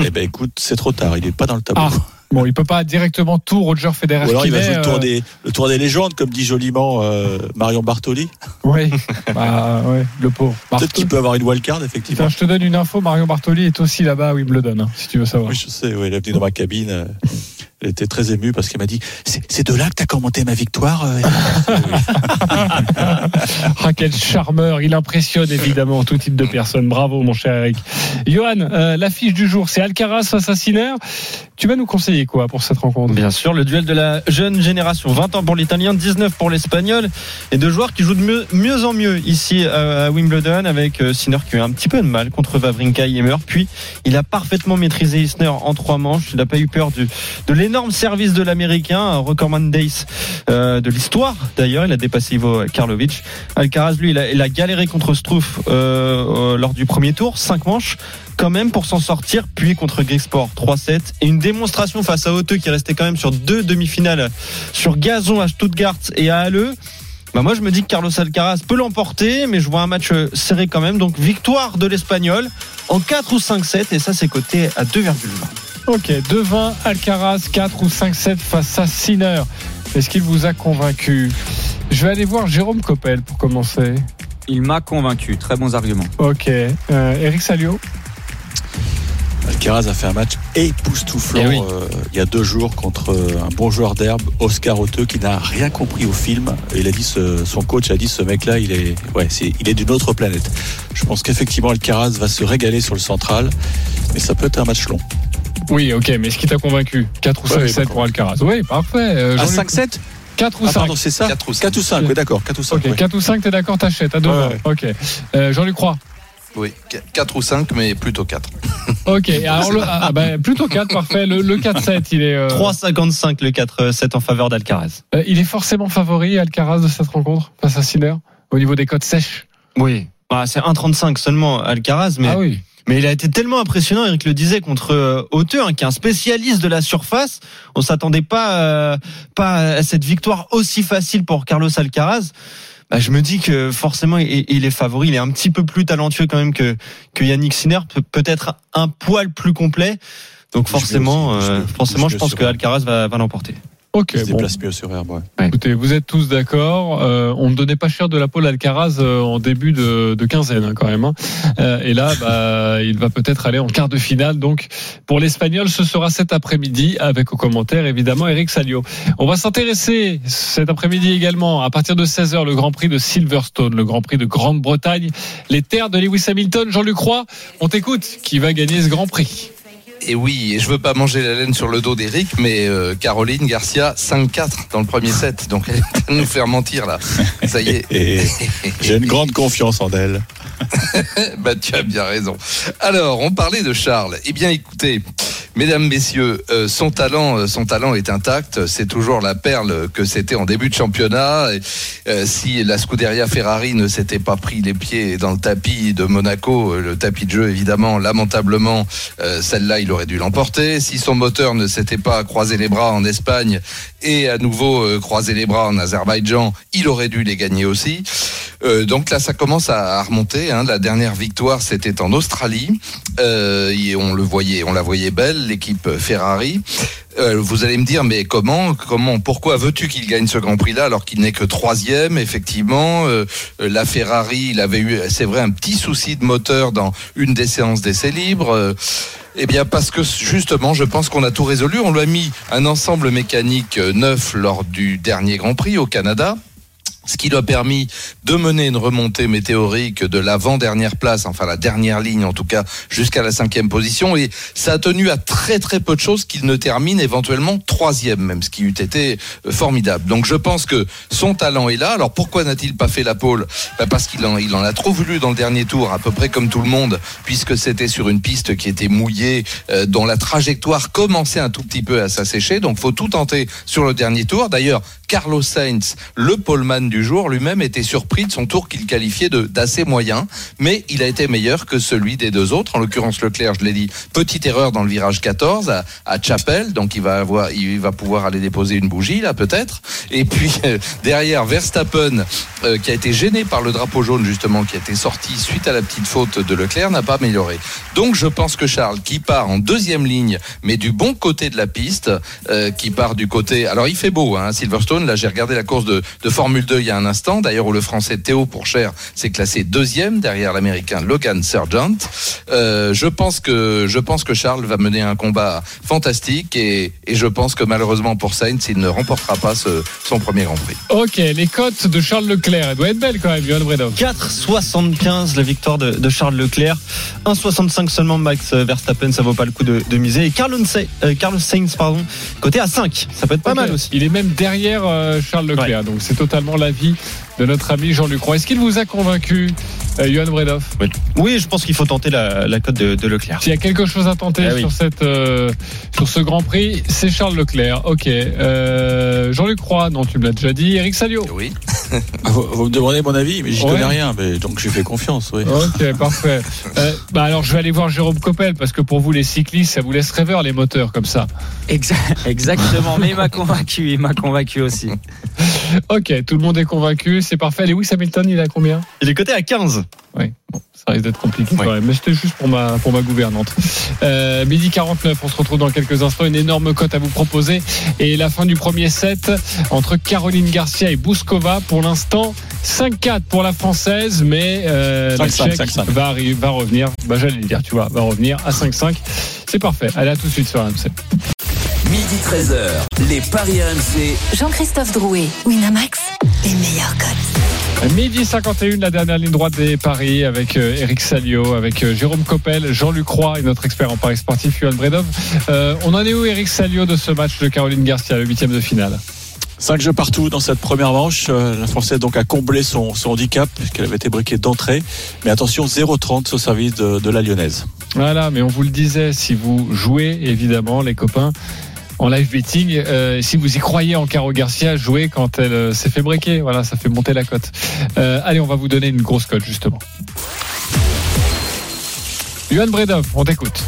Eh ben écoute, c'est trop tard, il n'est pas dans le tableau. Ah, bon, il peut pas directement tout Roger Federer. Ou alors il va jouer le tour, euh, des, le tour des légendes, comme dit joliment euh, Marion Bartoli. Oui, bah, ouais, le pauvre. Peut-être qu'il peut avoir une wildcard, effectivement. Je te donne une info, Marion Bartoli est aussi là-bas à Wimbledon, hein, si tu veux savoir. Oui, je sais, oui, elle est venue dans ma cabine. Euh, était très émue parce qu'elle m'a dit c'est de là que tu as commenté ma victoire. euh, Ah, quel charmeur, il impressionne évidemment tout type de personnes. Bravo, mon cher Eric. Johan, euh, l'affiche du jour, c'est Alcaraz face à Sinner. Tu vas nous conseiller quoi pour cette rencontre? Bien sûr, le duel de la jeune génération. 20 ans pour l'Italien, 19 pour l'Espagnol. Et deux joueurs qui jouent de mieux, mieux en mieux ici à à Wimbledon avec euh, Sinner qui a eu un petit peu de mal contre Vavrinka et Ymer. Puis il a parfaitement maîtrisé Isner en trois manches. Il n'a pas eu peur du, de l'énorme service de l'Américain, recordman days euh, de l'histoire. D'ailleurs, il a dépassé Ivo Karlovic. Alcaraz, lui, il a, galéré contre Struff euh, euh, lors du premier tour, cinq manches quand même pour s'en sortir, puis contre Grigsport 3-7 et une démonstration face à Hauteux qui restait quand même sur deux demi-finales sur gazon à Stuttgart et à Halle. Bah moi je me dis que Carlos Alcaraz peut l'emporter, mais je vois un match serré quand même. Donc victoire de l'Espagnol en 4 ou 5-7 et ça c'est coté à 2,20. Ok, 2-20, Alcaraz, 4 ou 5-7 face à Sinner. Est-ce qu'il vous a convaincu? Je vais aller voir Jérôme Coppel pour commencer. Il m'a convaincu. Très bons arguments. Ok. Euh, Eric Salio Alcaraz a fait un match époustouflant Eh oui. euh, il y a deux jours contre euh, un bon joueur d'herbe, Oscar Oteux, qui n'a rien compris au film. Il a dit, ce- son coach a dit, ce mec-là, il est, ouais, il est d'une autre planète. Je pense qu'effectivement, Alcaraz va se régaler sur le central, mais ça peut être un match long. Oui, ok, mais est-ce qui t'a convaincu 4 ou Ouais, 5-7 pour Alcaraz Oui, parfait. Euh, À Jean-Luc- 5-7 4 ou Ah, 5 pardon, c'est ça 4 ou 5. 4 ou 5, oui, d'accord, 4 ou 5. Ok, ouais. 4 ou 5, t'es d'accord, t'achètes à 2 Ouais, ouais. Ok. Euh, Jean-Luc Croix Oui, 4 ou 5, mais plutôt 4. Ok, alors le, ah, bah, plutôt 4, parfait. Le, le 4-7, il est. euh, 3,55 le 4-7 en faveur d'Alcaraz. euh, il est forcément favori, Alcaraz, de cette rencontre face à Sinner au niveau des cotes sèches. Oui. Bah, c'est 1,35 seulement Alcaraz, mais Ah oui. Mais il a été tellement impressionnant, Eric le disait, contre euh, Hauteux, hein, qui est un spécialiste de la surface. On s'attendait pas, euh, pas à cette victoire aussi facile pour Carlos Alcaraz. Bah, je me dis que forcément, il, il est favori. Il est un petit peu plus talentueux quand même que, que Yannick Sinner, peut- peut-être un poil plus complet. Donc Je forcément, aussi, je euh, forcément, je je pense que Alcaraz va, va l'emporter. Ok, Il se bon. déplace mieux sur herbe, ouais. Écoutez, vous êtes tous d'accord. Euh, on ne donnait pas cher de la pole Alcaraz euh, en début de, de quinzaine hein, quand même. hein. Euh, et là, bah, il va peut-être aller en quart de finale. Donc, pour l'Espagnol, ce sera cet après-midi avec au commentaire évidemment Eric Salio. On va s'intéresser cet après-midi également à partir de 16h le Grand Prix de Silverstone, le Grand Prix de Grande-Bretagne, les terres de Lewis Hamilton. Jean-Luc Roy, on t'écoute. Qui va gagner ce Grand Prix? Et oui, et je veux pas manger la laine sur le dos d'Eric, mais euh, Caroline Garcia 5-4 dans le premier set. Donc elle va nous faire mentir là. Ça y est. J'ai une grande confiance en elle. bah, tu as bien raison. Alors, on parlait de Charles. Eh bien, écoutez, mesdames, messieurs, euh, son talent, euh, son talent est intact. C'est toujours la perle que c'était en début de championnat. Et, si la Scuderia Ferrari ne s'était pas pris les pieds dans le tapis de Monaco, le tapis de jeu, évidemment, lamentablement, celle-là, il aurait dû l'emporter. Si son moteur ne s'était pas croisé les bras en Espagne et à nouveau euh, croisé les bras en Azerbaïdjan, il aurait dû les gagner aussi. Euh, donc là, ça commence à, remonter. hein. La dernière victoire, c'était en Australie. Euh, et on le voyait, on la voyait belle, l'équipe Ferrari. Euh, vous allez me dire, mais comment, comment, pourquoi veux-tu qu'il gagne ce Grand Prix-là alors qu'il n'est que troisième Effectivement, euh, la Ferrari, il avait eu, c'est vrai, un petit souci de moteur dans une des séances d'essai libre. Euh, eh bien, parce que justement, je pense qu'on a tout résolu. On lui a mis un ensemble mécanique neuf lors du dernier Grand Prix au Canada ce qui lui a permis de mener une remontée météorique de l'avant-dernière place, enfin la dernière ligne en tout cas, jusqu'à la cinquième position. Et ça a tenu à très très peu de choses qu'il ne termine éventuellement troisième même, ce qui eût été euh, formidable. Donc je pense que son talent est là. Alors pourquoi n'a-t-il pas fait la pole? Ben, Parce qu'il en, il en a trop voulu dans le dernier tour, à peu près comme tout le monde, puisque c'était sur une piste qui était mouillée, euh, dont la trajectoire commençait un tout petit peu à s'assécher. Donc faut tout tenter sur le dernier tour. D'ailleurs, Carlos Sainz, le poleman du jour, lui-même était surpris de son tour qu'il qualifiait d'assez moyen, mais il a été meilleur que celui des deux autres, en l'occurrence Leclerc, je l'ai dit, petite erreur dans le virage 14 à, Chapelle, donc il va pouvoir aller déposer une bougie là peut-être, et puis euh, derrière Verstappen, euh, qui a été gêné par le drapeau jaune justement, qui a été sorti suite à la petite faute de Leclerc, n'a pas amélioré. Donc je pense que Charles, qui part en deuxième ligne, mais du bon côté de la piste, euh, qui part du côté, alors il fait beau, hein, Silverstone jaune. Là, j'ai regardé la course de, de Formule 2 il y a un instant, d'ailleurs où le Français Théo Pourchère s'est classé deuxième derrière l'Américain Logan Sargent. Euh, je pense que je pense que Charles va mener un combat fantastique et, et je pense que malheureusement pour Sainz, il ne remportera pas ce- son premier Grand Prix. Ok, les cotes de Charles Leclerc, elle doit être belle quand même, Johan Bredov. 4,75 la victoire de, de Charles Leclerc. 1,65 seulement Max Verstappen, ça vaut pas le coup de, de miser. Et Carlos, Sainz- euh, Carlos Sainz, pardon, côté à 5. Ça peut être pas mal aussi. Il est même derrière Charles Leclerc, donc c'est totalement l'avis de notre ami Jean-Luc Roy. Est-ce qu'il vous a convaincu, euh, Johan Bredov Oui, je pense qu'il faut tenter la, la cote de, de Leclerc. S'il y a quelque chose à tenter Ah oui. sur, cette, euh, sur ce Grand Prix, c'est Charles Leclerc. Ok. Euh, Jean-Luc Roy, non, tu me l'as déjà dit. Eric Salio. Oui. Vous, vous me demandez mon avis, mais j'y Ouais. connais rien, mais donc je fais confiance. Oui. Ok, parfait. Euh, bah alors, je vais aller voir Jérôme Coppel parce que pour vous, les cyclistes, ça vous laisse rêveur les moteurs comme ça. Exa- Exactement, mais il m'a convaincu, il m'a convaincu aussi. Ok, tout le monde est convaincu, c'est parfait. Lewis Hamilton, il a combien? Il est coté à 15. Oui, bon, ça risque d'être compliqué quand même, mais c'était juste pour ma, pour ma gouvernante. Euh, midi 49, on se retrouve dans quelques instants. Une énorme cote à vous proposer. Et la fin du premier set entre Caroline Garcia et Bouskova. Pour l'instant, 5-4 pour la française, mais euh, la 5-5, Tchèque 5-5. va, va revenir. Bah, J'allais le dire, tu vois, va revenir à 5-5. C'est parfait. Allez, à tout de suite sur RMC. Midi 13h, les Paris RMC. Jean-Christophe Drouet, Winamax, les meilleurs cotes. Midi 51, la dernière ligne droite des paris avec euh, Eric Salio, avec euh, Jérôme Coppel, Jean-Luc Roy et notre expert en paris sportif, Johan Bredov. Euh, on en est où, Eric Salio, de ce match de Caroline Garcia, le huitième de finale? 5 jeux partout dans cette première manche. Euh, La Française donc a comblé son, son handicap puisqu'elle avait été briquée d'entrée. Mais attention, 0,30 au service de, de la Lyonnaise. Voilà, mais on vous le disait, si vous jouez, évidemment, les copains, en live betting, euh, si vous y croyez en Caro Garcia, jouez quand elle euh, s'est fait breaker. Voilà, ça fait monter la cote. Euh, allez, on va vous donner une grosse cote, justement. Johan Bredov, on t'écoute.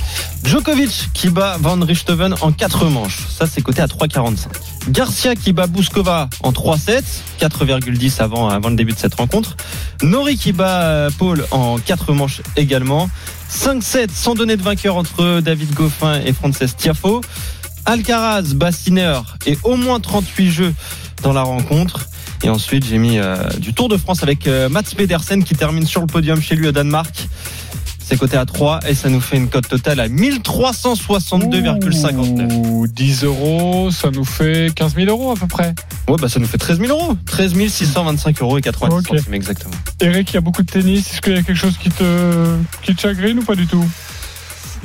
Djokovic qui bat Van Richthofen en 4 manches. Ça, c'est coté à 3,45. Garcia qui bat Bouskova en 3-7. 4,10 avant, avant le début de cette rencontre. Nori qui bat Paul en 4 manches également. 5-7 sans donner de vainqueur entre David Goffin et Frances Tiafo. Alcaraz, Bassiner et au moins 38 jeux dans la rencontre. Et ensuite, j'ai mis euh, du Tour de France avec euh, Mats Pedersen qui termine sur le podium chez lui au Danemark. C'est coté à 3 et ça nous fait une cote totale à 1362,59. Ouh, 10 euros, ça nous fait 15 000 euros à peu près. Ouais, bah ça nous fait 13 000 euros. 13 625 euros et 90 Ok. centimes exactement. Eric, il y a beaucoup de tennis. Est-ce qu'il y a quelque chose qui te, qui te chagrine ou pas du tout?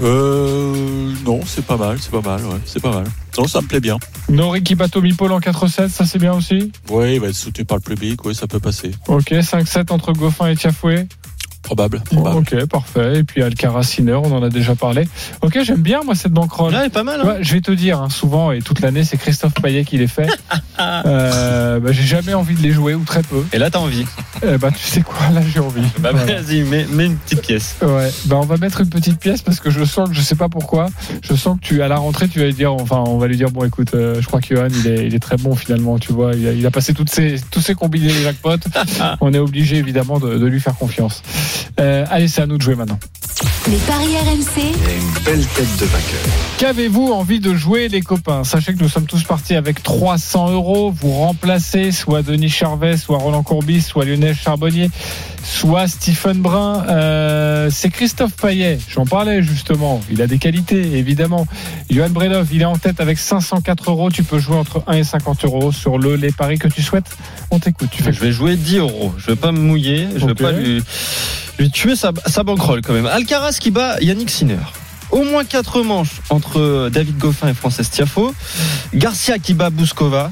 Euh, non, c'est pas mal, c'est pas mal, ouais, c'est pas mal. Non, ça me plaît bien. Nori qui bat Tommy Paul en 4-7, ça c'est bien aussi? Oui, il va être soutenu par le public, oui, ça peut passer. Ok, 5-7 entre Goffin et Tiafoué. Probable, probable. Ok, parfait. Et puis Alcaraz Sinner, on en a déjà parlé. Ok, j'aime bien moi cette banquerolle. Là, elle est pas mal. Hein je vais te dire, hein, souvent et toute l'année, c'est Christophe Payet qui les fait. euh, bah, j'ai jamais envie de les jouer ou très peu. et là, t'as envie. Eh bah, tu sais quoi, là j'ai envie. Bah, Voilà. vas-y, mets, mets une petite pièce. Ouais, bah on va mettre une petite pièce parce que je sens que je sais pas pourquoi, je sens que tu à la rentrée tu vas lui dire, enfin on va lui dire bon écoute, euh, je crois que Johan il est, il est très bon finalement, tu vois, il a, il a passé toutes ses tous ses combinés jackpots, on est obligé évidemment de, de lui faire confiance. Euh, allez c'est à nous de jouer maintenant. Les paris RMC, Une belle tête de vainqueur. Qu'avez-vous envie de jouer, les copains? Sachez que nous sommes tous partis avec 300 euros. Vous remplacez soit Denis Charvet, soit Roland Courbis, soit Lionel Charbonnier, soit Stephen Brun. Euh, c'est Christophe Payet. J'en parlais justement. Il a des qualités, évidemment. Johan Bredov, il est en tête avec 504 euros. Tu peux jouer entre 1 et 50 euros sur le les paris que tu souhaites. On t'écoute. Tu fais Je vais jouer 10 euros. Je vais pas me mouiller. Je vais Ok. pas lui, lui tuer sa, sa banquerolle quand même. Alcaraz qui bat Yannick Sinner. Au moins 4 manches entre David Goffin et Frances Tiafo. Garcia qui bat Bouskova.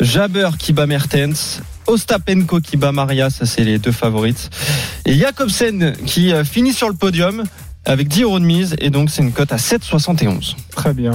Jaber qui bat Mertens. Ostapenko qui bat Maria, ça c'est les deux favorites. Et Jakobsen qui euh, finit sur le podium avec 10 euros de mise et donc c'est une cote à 7,71. Très bien.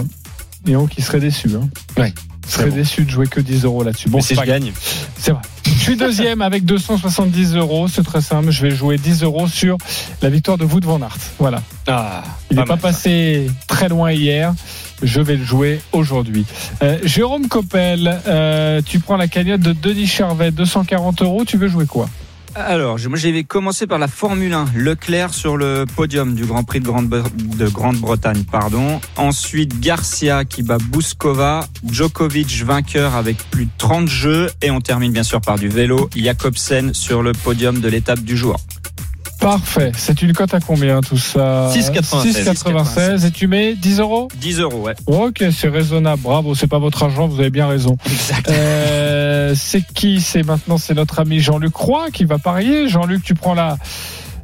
Et on qui serait déçu. Hein. Ouais. Serait bon. déçu de jouer que 10 euros là-dessus. Bon, Mais si je gagne. C'est vrai. Je suis deuxième avec 270 euros. C'est très simple. Je vais jouer 10 euros sur la victoire de Wout van Aert. Voilà. Ah, Il n'est pas ça. passé très loin hier. Je vais le jouer aujourd'hui. Euh, Jérôme Coppel, euh, tu prends la cagnotte de Denis Charvet, 240 euros. Tu veux jouer quoi? Alors, moi j'ai commencé par la Formule 1. Leclerc sur le podium du Grand Prix de Grande- de Grande-Bretagne. pardon. Ensuite, Garcia qui bat Bouskova. Djokovic vainqueur avec plus de 30 jeux. Et on termine bien sûr par du vélo. Jakobsen sur le podium de l'étape du jour. Parfait. C'est une cote à combien tout ça 6,96. 6,96. Et tu mets 10 euros 10 euros, ouais. Ok, c'est raisonnable. Bravo, c'est pas votre argent, vous avez bien raison. Euh, c'est qui? C'est maintenant, c'est notre ami Jean-Luc Roy qui va parier. Jean-Luc, tu prends la,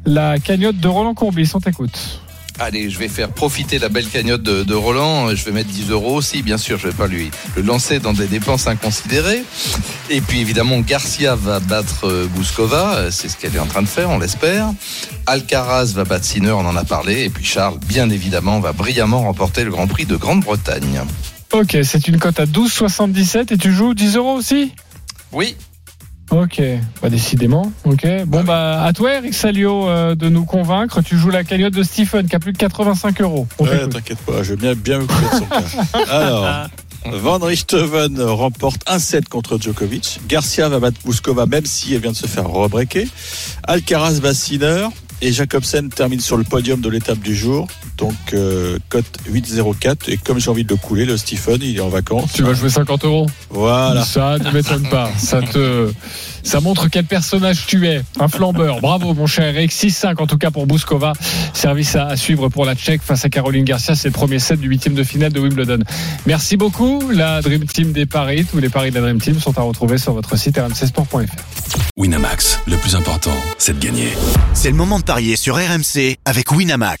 la cagnotte de Roland Courbis. On t'écoute. Allez, je vais faire profiter la belle cagnotte de, de Roland. Je vais mettre 10 euros aussi, bien sûr. Je vais pas lui le lancer dans des dépenses inconsidérées. Et puis évidemment, Garcia va battre euh, Bouskova. C'est ce qu'elle est en train de faire, on l'espère. Alcaraz va battre Sinner, on en a parlé. Et puis Charles, bien évidemment, va brillamment remporter le Grand Prix de Grande-Bretagne. Ok, c'est une cote à 12,77 et tu joues 10 euros aussi? Oui. Ok, bah décidément. Ok. Bon bah à toi Eric Salio euh, de nous convaincre. Tu joues la cagnotte de Stephen qui a plus de 85 euros. On Ouais, t'inquiète pas, je veux bien, bien me couper de son cas. Alors, Van Richthofen remporte 1-7 contre Djokovic. Garcia va battre Bouskova même si elle vient de se faire rebreaker. Alcaraz bat Sinner. Et Jacobsen termine sur le podium de l'étape du jour. Donc, euh, cote 8,04. Et comme j'ai envie de le couler, le Stephen, il est en vacances. Tu vas jouer 50 euros? Voilà. Ça ne m'étonne pas. Ça te, ça montre quel personnage tu es. Un flambeur. Bravo, mon cher Eric. 6-5 en tout cas pour Bouskova. Service à, à suivre pour la Tchèque face à Caroline Garcia. C'est le premier set du huitième de finale de Wimbledon. Merci beaucoup. La Dream Team des paris. Tous les paris de la Dream Team sont à retrouver sur votre site rmcsport.fr. Winamax, le plus important, c'est de gagner. C'est le moment de parier sur RMC avec Winamax.